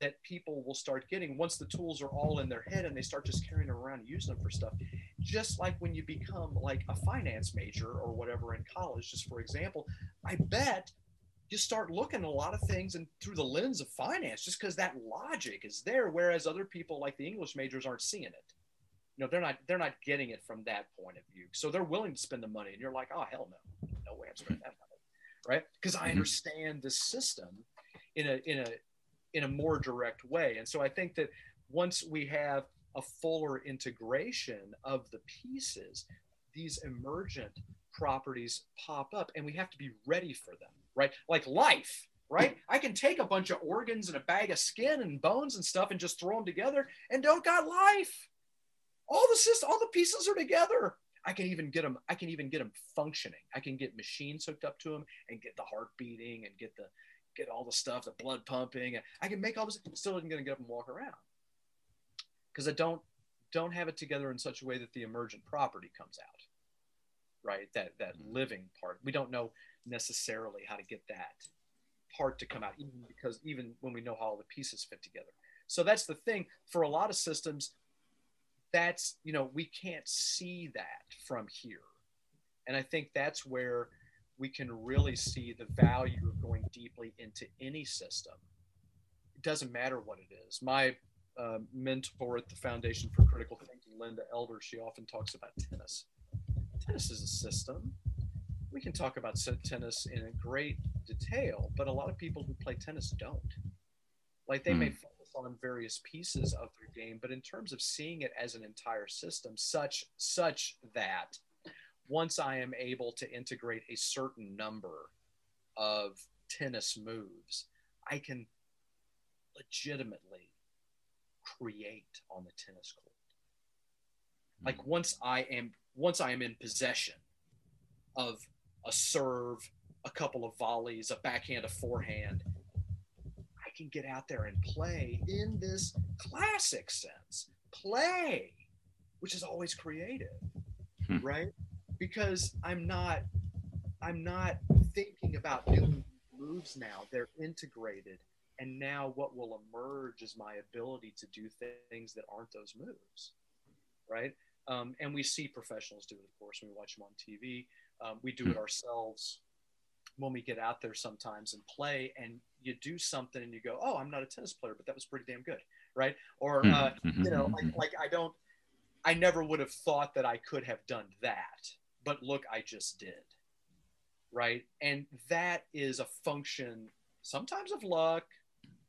that people will start getting once the tools are all in their head and they start just carrying them around and using them for stuff. Just like when you become like a finance major or whatever in college just for example i bet you start looking at a lot of things and through the lens of finance just because that logic is there whereas other people like the english majors aren't seeing it. You know they're not they're not getting it from that point of view. So they're willing to spend the money and you're like oh hell no. No way i'm spending that money. Right? Because i mm-hmm. understand the system in a in a in a more direct way and so i think that once we have a fuller integration of the pieces these emergent properties pop up and we have to be ready for them right like life right hmm. i can take a bunch of organs and a bag of skin and bones and stuff and just throw them together and don't got life all the system, all the pieces are together. I can even get them. I can even get them functioning. I can get machines hooked up to them and get the heart beating and get the get all the stuff, the blood pumping. I can make all this. Still isn't going to get up and walk around because I don't don't have it together in such a way that the emergent property comes out. Right, that that mm-hmm. living part. We don't know necessarily how to get that part to come out, even because even when we know how all the pieces fit together. So that's the thing for a lot of systems that's you know we can't see that from here and i think that's where we can really see the value of going deeply into any system. It doesn't matter what it is. My uh, mentor at the foundation for critical thinking linda elder she often talks about tennis. Tennis is a system. We can talk about tennis in a great detail but a lot of people who play tennis don't. Like they mm. may focus on various pieces of their game, but in terms of seeing it as an entire system, such such that once I am able to integrate a certain number of tennis moves, I can legitimately create on the tennis court. Like hmm. once I am once I am in possession of a serve, a couple of volleys, a backhand, a forehand, I can get out there and play in this classic sense. Play, which is always creative, hmm. right? Because I'm not I'm not thinking about new moves now. They're integrated. And now what will emerge is my ability to do things that aren't those moves. Right. Um, and we see professionals do it, of course, when we watch them on TV. Um, we do it hmm. ourselves when we get out there sometimes and play and you do something and you go oh i'm not a tennis player but that was pretty damn good right or hmm. uh, you know like, like i don't i never would have thought that i could have done that but look i just did right? And that is a function sometimes of luck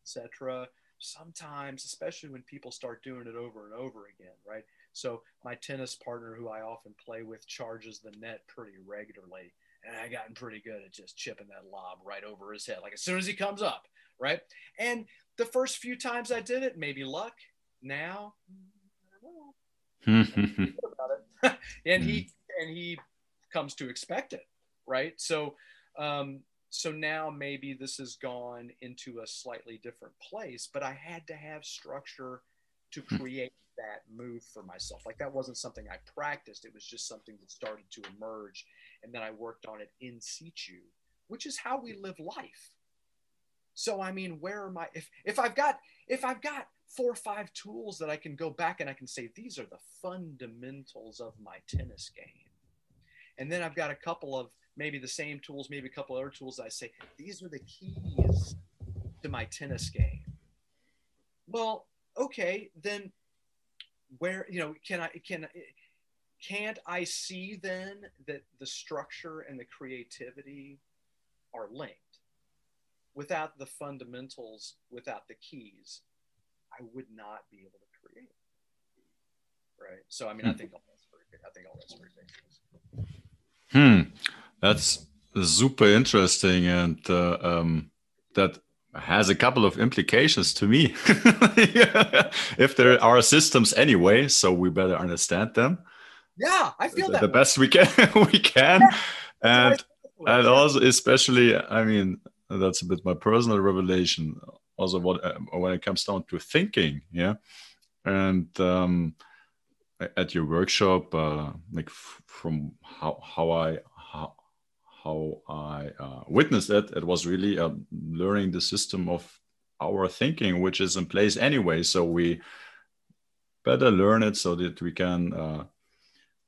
etc sometimes especially when people start doing it over and over again right? So my tennis partner who i often play with charges the net pretty regularly and I gotten pretty good at just chipping that lob right over his head, like as soon as he comes up, right? And the first few times I did it, maybe luck. Now, hmm. and he hmm. And he comes to expect it, right? So, um, so now maybe this has gone into a slightly different place, but I had to have structure to hmm. create that move for myself. Like that wasn't something I practiced. It was just something that started to emerge. And then I worked on it in situ, which is how we live life. So I mean, where am I? If if I've got if I've got four or five tools that I can go back and I can say these are the fundamentals of my tennis game, and then I've got a couple of maybe the same tools, maybe a couple other tools that I say these are the keys to my tennis game. Well, okay, then where you know can I can can't I see then that the structure and the creativity are linked? Without the fundamentals, without the keys, I would not be able to create. Right. So I mean, I hmm. think all that's very I think all that's very big. Hmm. That's super interesting, and uh, um, that has a couple of implications to me. if there are systems anyway, so we better understand them. Yeah, I feel that the best we can we can, yeah. and and also especially, I mean, that's a bit my personal revelation. Also, what uh, when it comes down to thinking, yeah, and um, at your workshop, uh, like from how how I how how I uh, witnessed it, it was really uh, learning the system of our thinking, which is in place anyway. So we better learn it so that we can uh,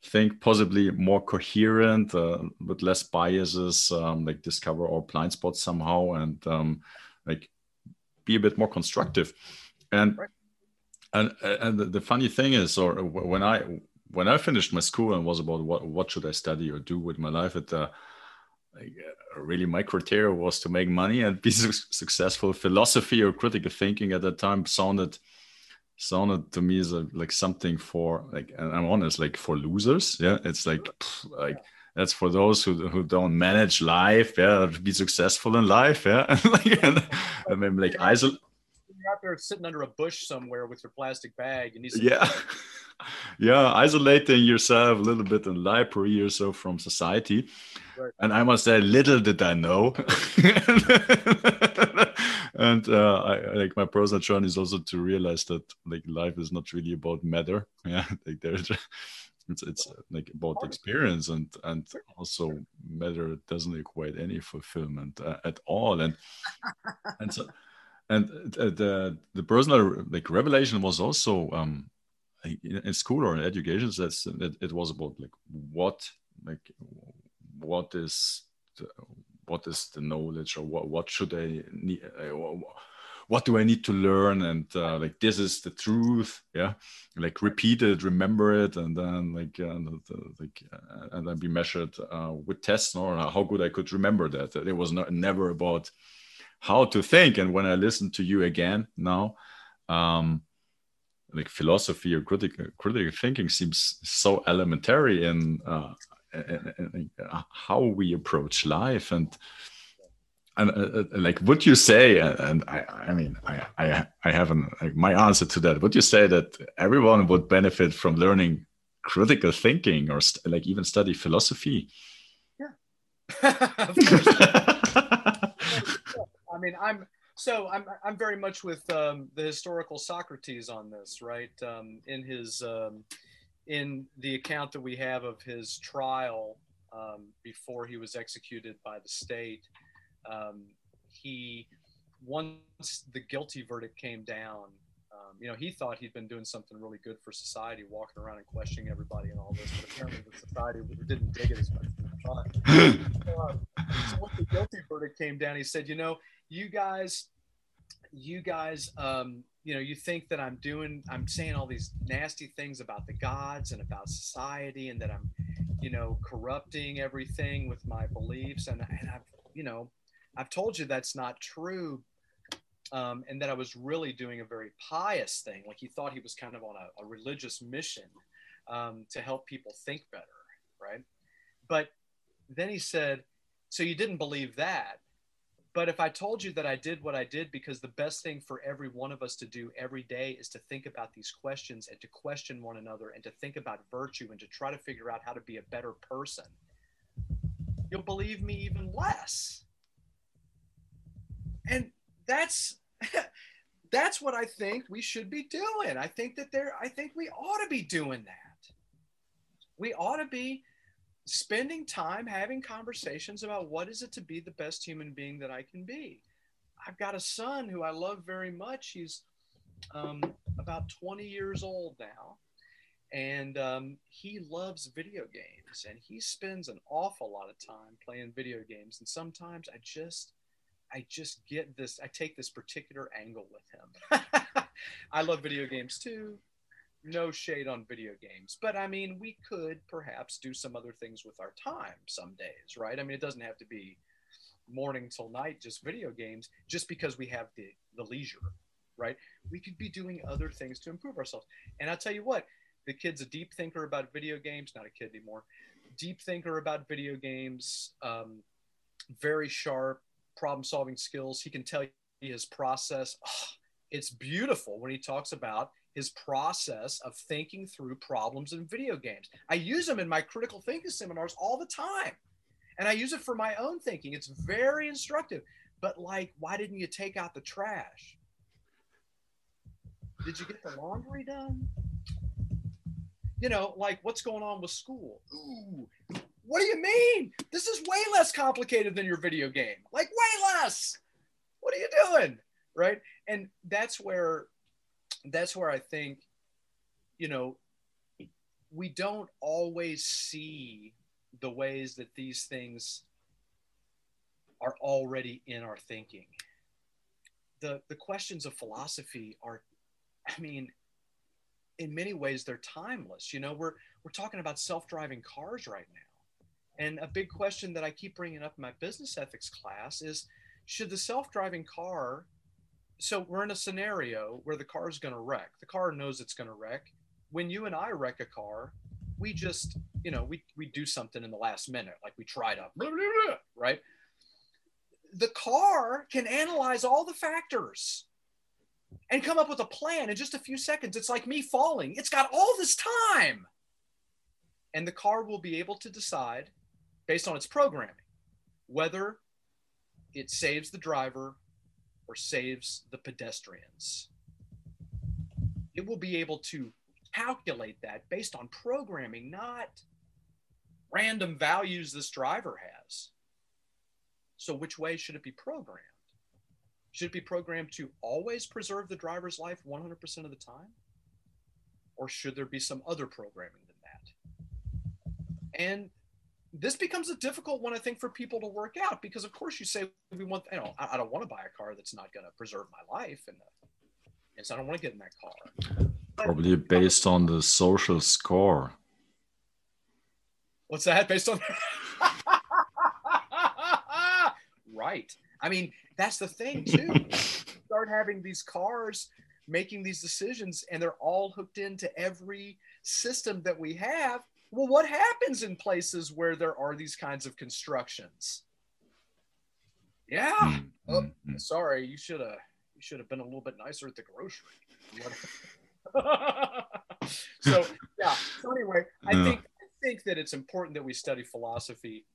think possibly more coherent, uh, with less biases, um, like discover our blind spots somehow, and um, like be a bit more constructive. And right. And and the funny thing is, or when I when I finished my school and was about what what should I study or do with my life, it uh, like, uh, really my criteria was to make money and be su- successful. Philosophy or critical thinking at that time sounded sounded to me as a, like something for like and I'm honest like for losers. Yeah, it's like pff, like that's for those who, who don't manage life. Yeah, be successful in life. Yeah, like and, I mean like isol- out there sitting under a bush somewhere with your plastic bag and you yeah. yeah, isolating yourself a little bit in library or so from society. Right. And I must say, little did I know. and uh, I, like my personal journey is also to realize that like life is not really about matter. Yeah, like there's it's it's uh, like about experience and and also matter doesn't equate any fulfillment uh, at all. And and so and uh, the the personal like revelation was also um in school or in education that's it, it was about like what like what is the, what is the knowledge or what what should i need uh, what do i need to learn? And uh, like this is the truth yeah? Like repeat it remember it and then like uh, like and then be measured uh, with tests or how good i could remember that. It was not never about how to think. And when i listen to you again now um like philosophy or critical critical thinking seems so elementary in, uh, in, in, in how we approach life. And and uh, uh like would you say and I, I mean I, I I have an, like my answer to that. Would you say that everyone would benefit from learning critical thinking or like even study philosophy? Yeah I mean I'm so I'm, I'm very much with um, the historical Socrates on this, right? Um, in his um, in the account that we have of his trial um, before he was executed by the state, um, he once the guilty verdict came down, um, you know, he thought he'd been doing something really good for society, walking around and questioning everybody and all this, but apparently the society didn't dig it as much as he thought. so once the guilty verdict came down, he said, you know you guys you guys um, you know you think that i'm doing i'm saying all these nasty things about the gods and about society and that i'm you know corrupting everything with my beliefs. And, and i've you know i've told you that's not true um, and that i was really doing a very pious thing. Like he thought he was kind of on a, a religious mission um, to help people think better right? But then he said so you didn't believe that but if I told you that I did what I did because the best thing for every one of us to do every day is to think about these questions and to question one another and to think about virtue and to try to figure out how to be a better person, you'll believe me even less. And that's that's what I think we should be doing. I think that there I think we ought to be doing that. We ought to be spending time having conversations about what is it to be the best human being that I can be. I've got a son who I love very much. He's um, about 20 years old now, and um, he loves video games, and he spends an awful lot of time playing video games. And sometimes I just I just get this. I take this particular angle with him. I love video games too. No shade on video games, but I mean, we could perhaps do some other things with our time some days, right? I mean, it doesn't have to be morning till night just video games just because we have the the leisure, right? We could be doing other things to improve ourselves. And I'll tell you what, the kid's a deep thinker about video games, not a kid anymore. Deep thinker about video games, um, very sharp, problem solving skills. He can tell you his process. Oh, it's beautiful when he talks about his process of thinking through problems in video games. I use them in my critical thinking seminars all the time. And I use it for my own thinking. It's very instructive. But, like, why didn't you take out the trash? Did you get the laundry done? You know, like, what's going on with school? Ooh, what do you mean? This is way less complicated than your video game. Like way less. What are you doing? Right? And that's where that's where I think you know we don't always see the ways that these things are already in our thinking. The the questions of philosophy are I mean in many ways they're timeless. You know, we're we're talking about self-driving cars right now and a big question that I keep bringing up in my business ethics class is should the self driving car, so we're in a scenario where the car is going to wreck. The car knows it's going to wreck. When you and I wreck a car, we just, you know, we, we do something in the last minute, like we try to, right? The car can analyze all the factors and come up with a plan in just a few seconds. It's like me falling. It's got all this time. And the car will be able to decide based on its programming, whether it saves the driver or saves the pedestrians. It will be able to calculate that based on programming, not random values this driver has. So, which way should it be programmed? Should it be programmed to always preserve the driver's life 100% of the time? Or should there be some other programming than that? And this becomes a difficult one, I think, for people to work out because, of course, you say we want, you know, I, I don't want to buy a car that's not going to preserve my life, and, uh, and so I don't want to get in that car. Probably based on the social score. What's that based on? right. I mean, that's the thing too. Start having these cars making these decisions, and they're all hooked into every system that we have well, what happens in places where there are these kinds of constructions? Yeah. Mm-hmm. Oh, hmm. sorry, you should have you should have been a little bit nicer at the grocery. so yeah. So anyway, I think I think that it's important that we study philosophy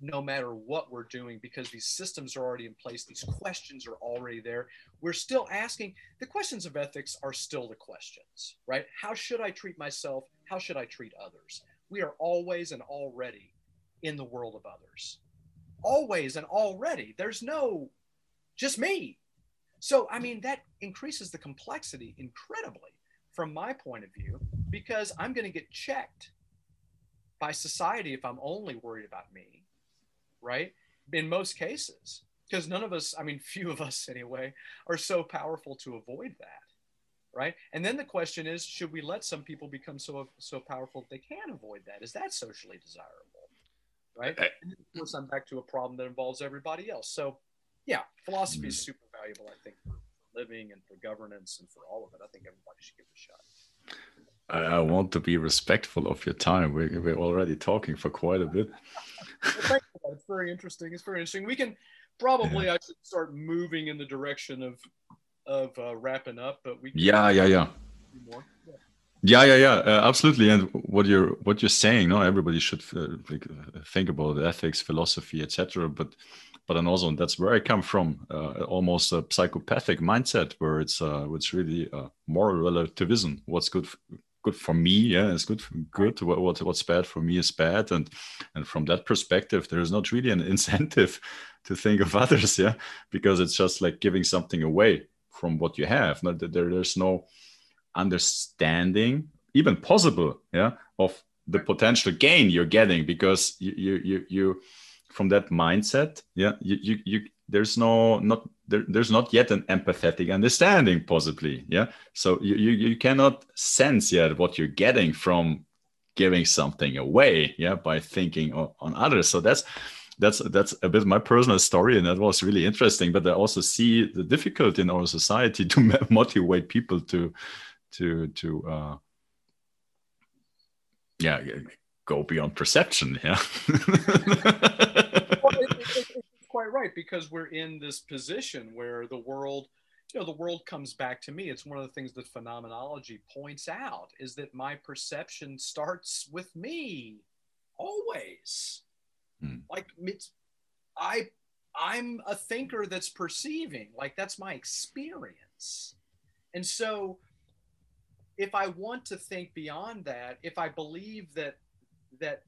no matter what we're doing because these systems are already in place these questions are already there we're still asking the questions of ethics are still the questions right? How should i treat myself? How should i treat others? We are always and already in the world of others. Always and already. There's no just me. So i mean that increases the complexity incredibly from my point of view because i'm going to get checked by society if i'm only worried about me right? In most cases, because none of us, I mean, few of us anyway, are so powerful to avoid that, right? And then the question is, should we let some people become so so powerful that they can avoid that? Is that socially desirable, right? Eh. And of course, I'm back to a problem that involves everybody else. So, yeah, philosophy is hmm. super valuable, I think, for living and for governance and for all of it. I think everybody should give it a shot. I, want to be respectful of your time. We're, we're already talking for quite a bit. well, it's very interesting. It's very interesting. We can probably yeah. I should start moving in the direction of of uh, wrapping up, but we yeah yeah yeah. yeah. Yeah, yeah, yeah, uh, absolutely. And what you're what you're saying, no, everybody should uh, think about ethics, philosophy, etc. But but then also that's where I come from, uh, almost a psychopathic mindset where it's uh, it's really uh, moral relativism. What's good good for me yeah it's good for good. What, what what's bad for me is bad. And and from that perspective there is not really an incentive to think of others yeah because it's just like giving something away from what you have. Not that there, there's no understanding even possible yeah of the potential gain you're getting because you you you, you from that mindset yeah you, you you there's no not there, there's not yet an empathetic understanding possibly yeah? So you, you you cannot sense yet what you're getting from giving something away yeah by thinking on, others. So that's that's that's a bit my personal story and that was really interesting but i also see the difficulty in our society to motivate people to to to uh yeah go beyond perception yeah quite right because we're in this position where the world you know the world comes back to me. It's one of the things that phenomenology points out is that my perception starts with me always. Hmm. like it's i i'm a thinker that's perceiving like that's my experience. And so if i want to think beyond that if i believe that that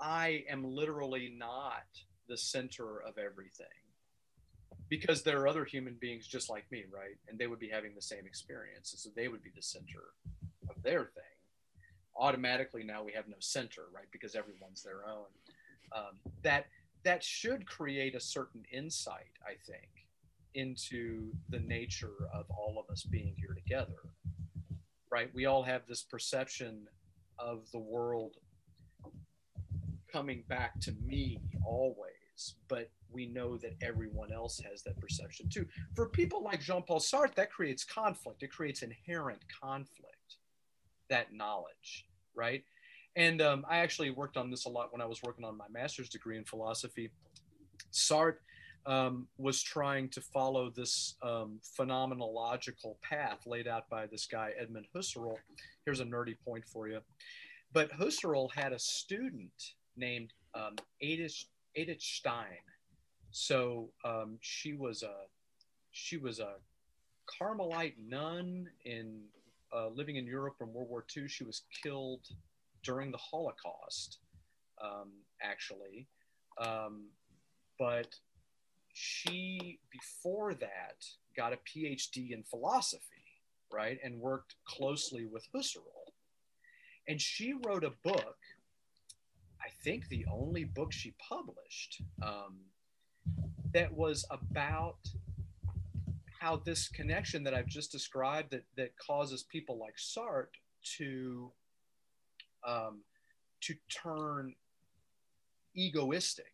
i am literally not the center of everything because there are other human beings just like me, right? And they would be having the same experience. And so they would be the center of their thing. Automatically now we have no center, right? Because everyone's their own. Um, that that should create a certain insight, I think, into the nature of all of us being here together. Right? We all have this perception of the world coming back to me always, but we know that everyone else has that perception too. For people like Jean Paul Sartre, that creates conflict. It creates inherent conflict, that knowledge, right? And um, I actually worked on this a lot when I was working on my master's degree in philosophy. Sartre um, was trying to follow this um, phenomenological path laid out by this guy, Edmund Husserl. Here's a nerdy point for you. But Husserl had a student named um, Edith, Edith Stein so um, she was a she was a Carmelite nun in uh, living in Europe from World War II. She was killed during the Holocaust, um, actually, um, but she before that got a PhD in philosophy, right, and worked closely with Husserl, and she wrote a book. I think the only book she published. Um, that was about how this connection that I've just described that, that causes people like Sartre to um, to turn egoistic.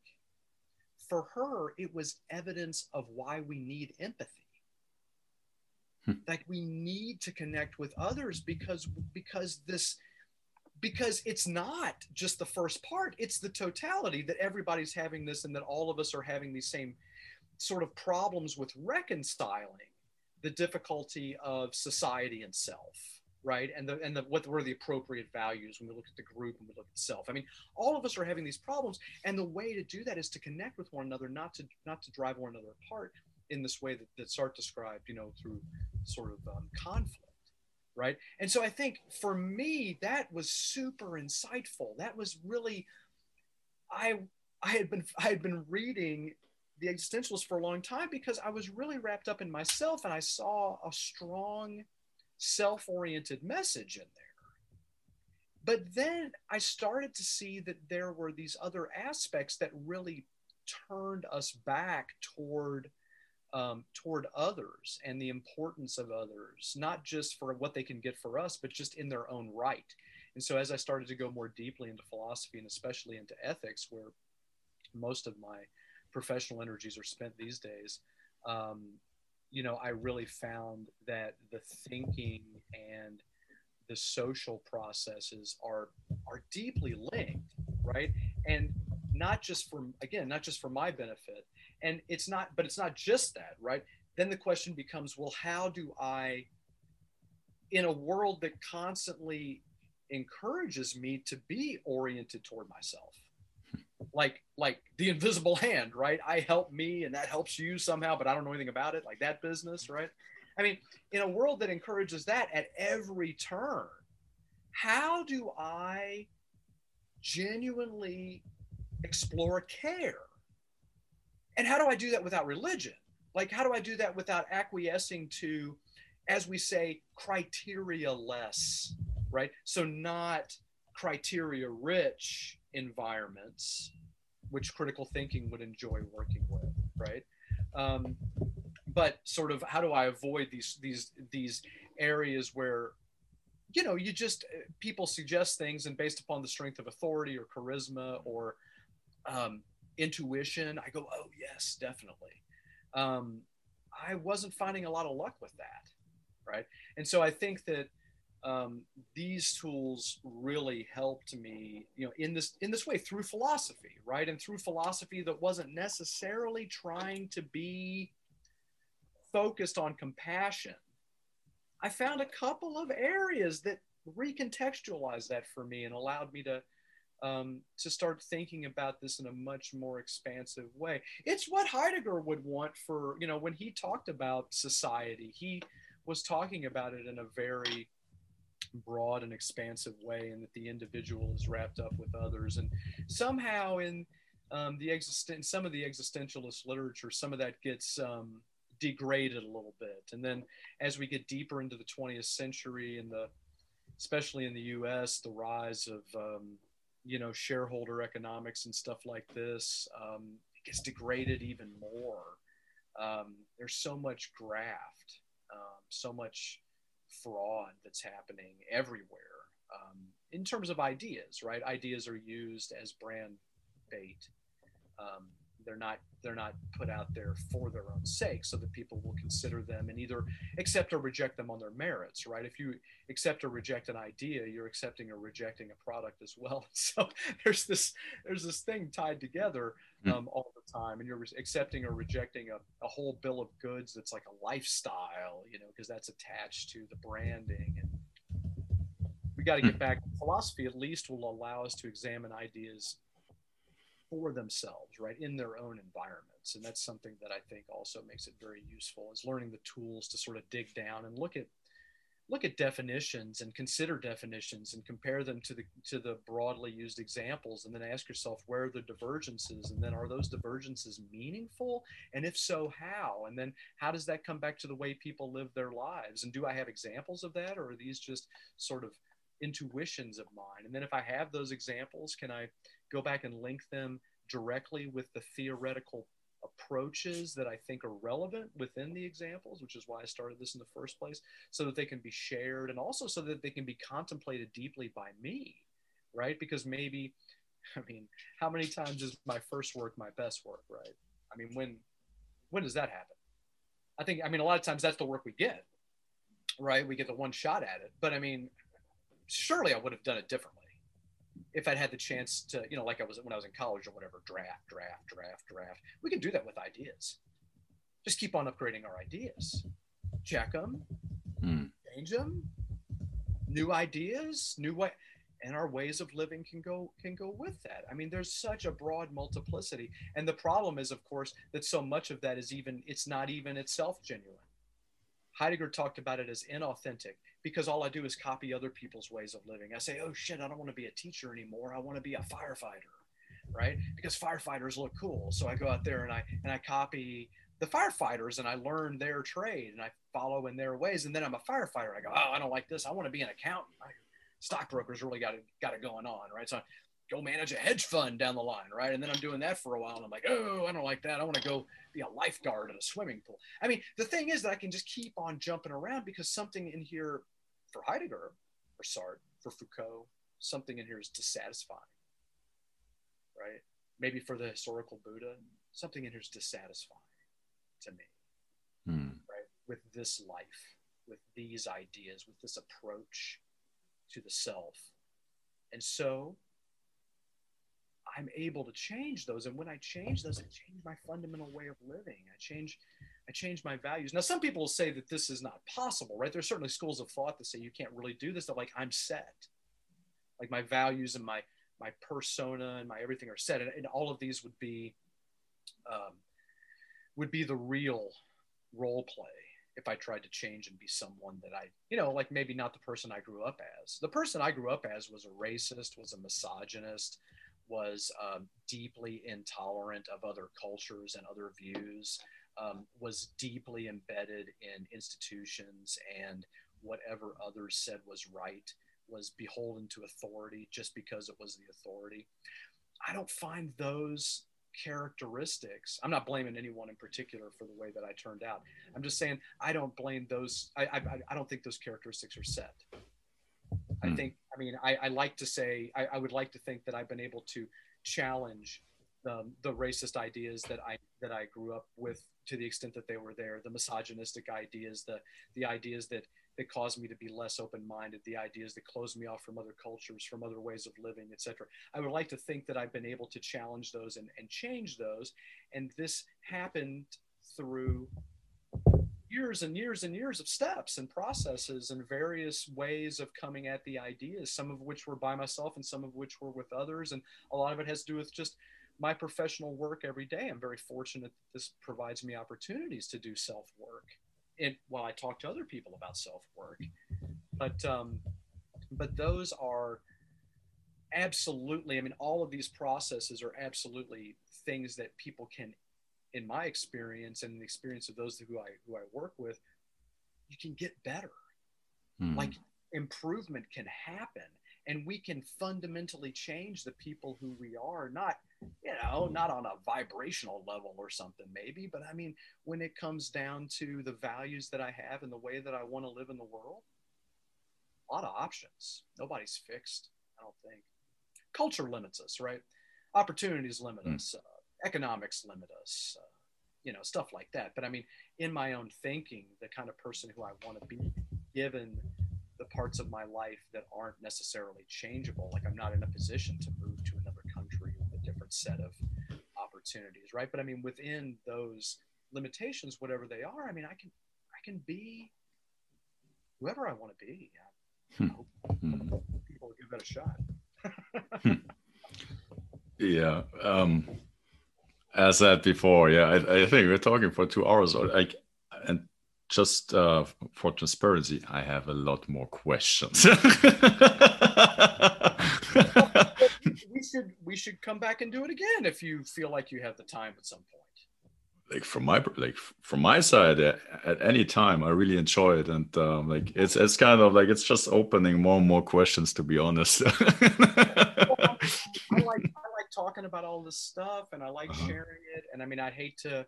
For her, it was evidence of why we need empathy. Hmm. Like we need to connect with others because because this because it's not just the first part it's the totality that everybody's having this and that all of us are having these same sort of problems with reconciling the difficulty of society and self right? And the and the what were the appropriate values when we look at the group and we look at self. I mean all of us are having these problems and the way to do that is to connect with one another not to not to drive one another apart in this way that, that Sartre described you know through sort of um, conflict right? And so i think for me that was super insightful. That was really i i had been i had been reading the existentialists for a long time because i was really wrapped up in myself and i saw a strong self-oriented message in there. But then i started to see that there were these other aspects that really turned us back toward um, toward others and the importance of others, not just for what they can get for us, but just in their own right. And so, as I started to go more deeply into philosophy and especially into ethics, where most of my professional energies are spent these days, um, you know, I really found that the thinking and the social processes are are deeply linked, right? And not just for again, not just for my benefit, and it's not but it's not just that right? Then the question becomes well how do i in a world that constantly encourages me to be oriented toward myself like like the invisible hand right? I help me and that helps you somehow but i don't know anything about it like that business right? I mean in a world that encourages that at every turn how do i genuinely explore care and how do I do that without religion? Like, how do I do that without acquiescing to, as we say, criteria less, right? So, not criteria rich environments, which critical thinking would enjoy working with, right? Um, but sort of how do I avoid these these these areas where you know you just people suggest things and based upon the strength of authority or charisma or um, intuition, I go, oh yes, definitely. Um, I wasn't finding a lot of luck with that, right? And so I think that um, these tools really helped me, you know, in this in this way through philosophy, right? And through philosophy that wasn't necessarily trying to be focused on compassion. I found a couple of areas that recontextualized that for me and allowed me to um, to start thinking about this in a much more expansive way. It's what Heidegger would want for, you know, when he talked about society, he was talking about it in a very broad and expansive way, and that the individual is wrapped up with others. And somehow in um, the existen- some of the existentialist literature, some of that gets um, degraded a little bit. And then as we get deeper into the 20th century and the especially in the U.S., the rise of um, you know shareholder economics and stuff like this um, it gets degraded even more. Um, there's so much graft um, so much fraud that's happening everywhere um, in terms of ideas right? Ideas are used as brand bait um, they're not they're not put out there for their own sake so that people will consider them and either accept or reject them on their merits right if you accept or reject an idea you're accepting or rejecting a product as well so there's this there's this thing tied together hmm. um, all the time and you're accepting or rejecting a, a whole bill of goods that's like a lifestyle you know because that's attached to the branding and we got to get hmm. back philosophy at least will allow us to examine ideas for themselves, right, in their own environments. And that's something that I think also makes it very useful is learning the tools to sort of dig down and look at look at definitions and consider definitions and compare them to the to the broadly used examples and then ask yourself where are the divergences and then are those divergences meaningful? And if so how? And then how does that come back to the way people live their lives? And do i have examples of that or are these just sort of intuitions of mine and then if i have those examples can i go back and link them directly with the theoretical approaches that I think are relevant within the examples, which is why I started this in the first place, so that they can be shared and also so that they can be contemplated deeply by me, right? Because maybe, I mean, how many times is my first work my best work, right? I mean, when when does that happen? I think, I mean, a lot of times that's the work we get, right? We get the one shot at it. But I mean, surely I would have done it differently if I'd had the chance to, you know, like I was when I was in college or whatever, draft, draft, draft, draft. We can do that with ideas. Just keep on upgrading our ideas, check them, mm. change them, new ideas, new way, and our ways of living can go can go with that. I mean, there's such a broad multiplicity, and the problem is, of course, that so much of that is even it's not even itself genuine. Heidegger talked about it as inauthentic because all I do is copy other people's ways of living. I say, oh shit, I don't want to be a teacher anymore. I want to be a firefighter, right? Because firefighters look cool. So I go out there and I and I copy the firefighters and I learn their trade and I follow in their ways. And then I'm a firefighter. I go, oh, I don't like this. I want to be an accountant. Stockbrokers really got it got it going on, right? So go manage a hedge fund down the line, right? And then I'm doing that for a while and I'm like, oh, I don't like that. I want to go be a lifeguard in a swimming pool. I mean, the thing is that I can just keep on jumping around because something in here for Heidegger or Sartre, for Foucault, something in here is dissatisfying, right? Maybe for the historical Buddha, something in here is dissatisfying to me, hmm. right? With this life, with these ideas, with this approach to the self. And so I'm able to change those. And when I change those, I change my fundamental way of living. I change, I change my values. Now, some people will say that this is not possible, right? There's certainly schools of thought that say you can't really do this. That like I'm set, like my values and my my persona and my everything are set, and, and all of these would be um, would be the real role play if I tried to change and be someone that I, you know, like maybe not the person I grew up as. The person I grew up as was a racist, was a misogynist, was um, deeply intolerant of other cultures and other views, um, was deeply embedded in institutions, and whatever others said was right, was beholden to authority just because it was the authority. I don't find those characteristics i'm not blaming anyone in particular for the way that i turned out i'm just saying i don't blame those i i, I don't think those characteristics are set i Hmm. think i mean i, I like to say I, I would like to think that i've been able to challenge the, the racist ideas that i that i grew up with to the extent that they were there the misogynistic ideas the the ideas that that caused me to be less open-minded the ideas that closed me off from other cultures from other ways of living etc i would like to think that i've been able to challenge those and, and change those. And this happened through years and years and years of steps and processes and various ways of coming at the ideas some of which were by myself and some of which were with others. And a lot of it has to do with just my professional work every day. I'm very fortunate that this provides me opportunities to do self work and while i talk to other people about self work but um but those are absolutely i mean all of these processes are absolutely things that people can in my experience and the experience of those who i who i work with you can get better Hmm. like improvement can happen and we can fundamentally change the people who we are not you know not on a vibrational level or something maybe but i mean when it comes down to the values that i have and the way that i want to live in the world a lot of options nobody's fixed i don't think culture limits us right opportunities limit Mm. us uh, economics limit us uh, you know stuff like that but i mean in my own thinking the kind of person who i want to be given the parts of my life that aren't necessarily changeable like i'm not in a position to move to another country with a different set of opportunities right but i mean within those limitations whatever they are i mean i can i can be whoever i want to be I Hmm. hope Hmm. people give that a shot Yeah. Um, as said before, yeah, I, I think we're talking for two hours. Or like, and just uh, for transparency, I have a lot more questions. we should we should come back and do it again if you feel like you have the time at some point like from my like from my side, at, at any time, I really enjoy it, and um, like it's it's kind of like it's just opening more and more questions. To be honest. I like talking about all this stuff and I like Uh-huh. sharing it. And I mean, I'd hate to,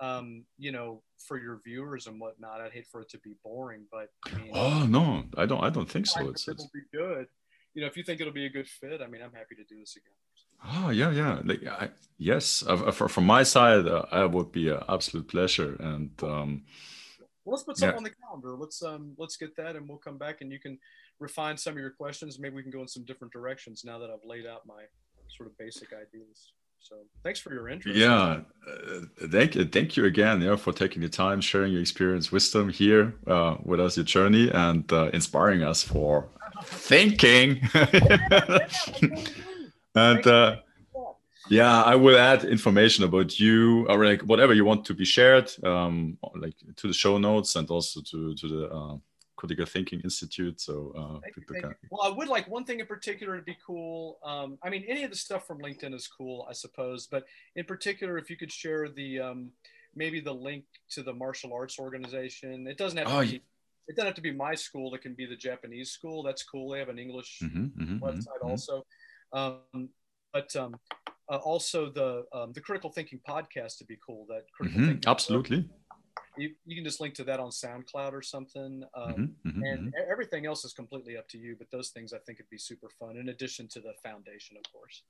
um, you know, for your viewers and whatnot, I'd hate for it to be boring. But I mean, oh no, I don't. I don't think so. It's, it'll be good. You know, if you think it'll be a good fit, I mean, I'm happy to do this again. oh yeah, yeah. Like, I, yes, uh, for, from my side, uh, I would be an absolute pleasure. And um, Well, let's put something Yeah. on the calendar. Let's um, let's get that, and we'll come back, and you can refine some of your questions. Maybe we can go in some different directions now that I've laid out my sort of basic ideas. So, thanks for your interest. yeah, uh, thank you, thank you again, yeah, for taking the time, sharing your experience, wisdom here uh, with us, your journey, and uh, inspiring us for thinking. and uh, yeah, I will add information about you or like whatever you want to be shared, um, like to the show notes and also to to the uh, Critical Thinking Institute. So uh, Thank you, people thank can. you. Well, I would like one thing in particular to be cool. Um, I mean, any of the stuff from LinkedIn is cool, I suppose, but in particular, if you could share the um, maybe the link to the martial arts organization. It doesn't have to Oh, be. yeah. It doesn't have to be my school. It can be the Japanese school. That's cool. They have an English Mhm, mhm, mhm, website mhm. also. Um, but um, uh, also the um, the critical thinking podcast to be cool. That critical Mhm, thinking. Absolutely. You, you can just link to that on SoundCloud or something. Um, Mhm, mhm, and mhm. e- everything else is completely up to you. But those things I think would be super fun. In addition to the foundation, of course.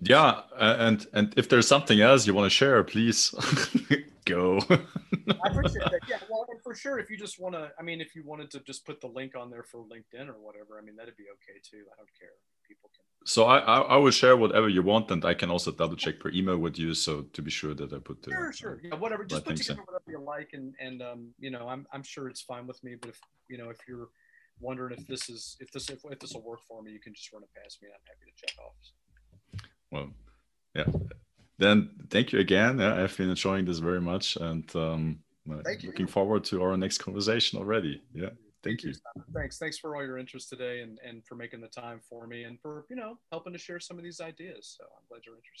Yeah, and and if there's something else you want to share, please go. I appreciate that. Yeah, well, for sure, if you just want to, I mean, if you wanted to just put the link on there for LinkedIn or whatever, I mean, that'd be okay too. I don't care. People can. so I, I I will share whatever you want, and I can also double check per email with you, so to be sure that I put the. Sure, sure. Yeah, whatever. Just put think so. together whatever you like, and and um, you know, I'm I'm sure it's fine with me. But if you know, if you're wondering if this is if this if, if this will work for me, you can just run it past me. and I'm happy to check off. Well, yeah. Then thank you again. Yeah, I've been enjoying this very much, and um, Thank you. looking forward to our next conversation already. Yeah, thank you. Thanks. Thanks for all your interest today, and and for making the time for me, and for you know helping to share some of these ideas. So I'm glad you're interested.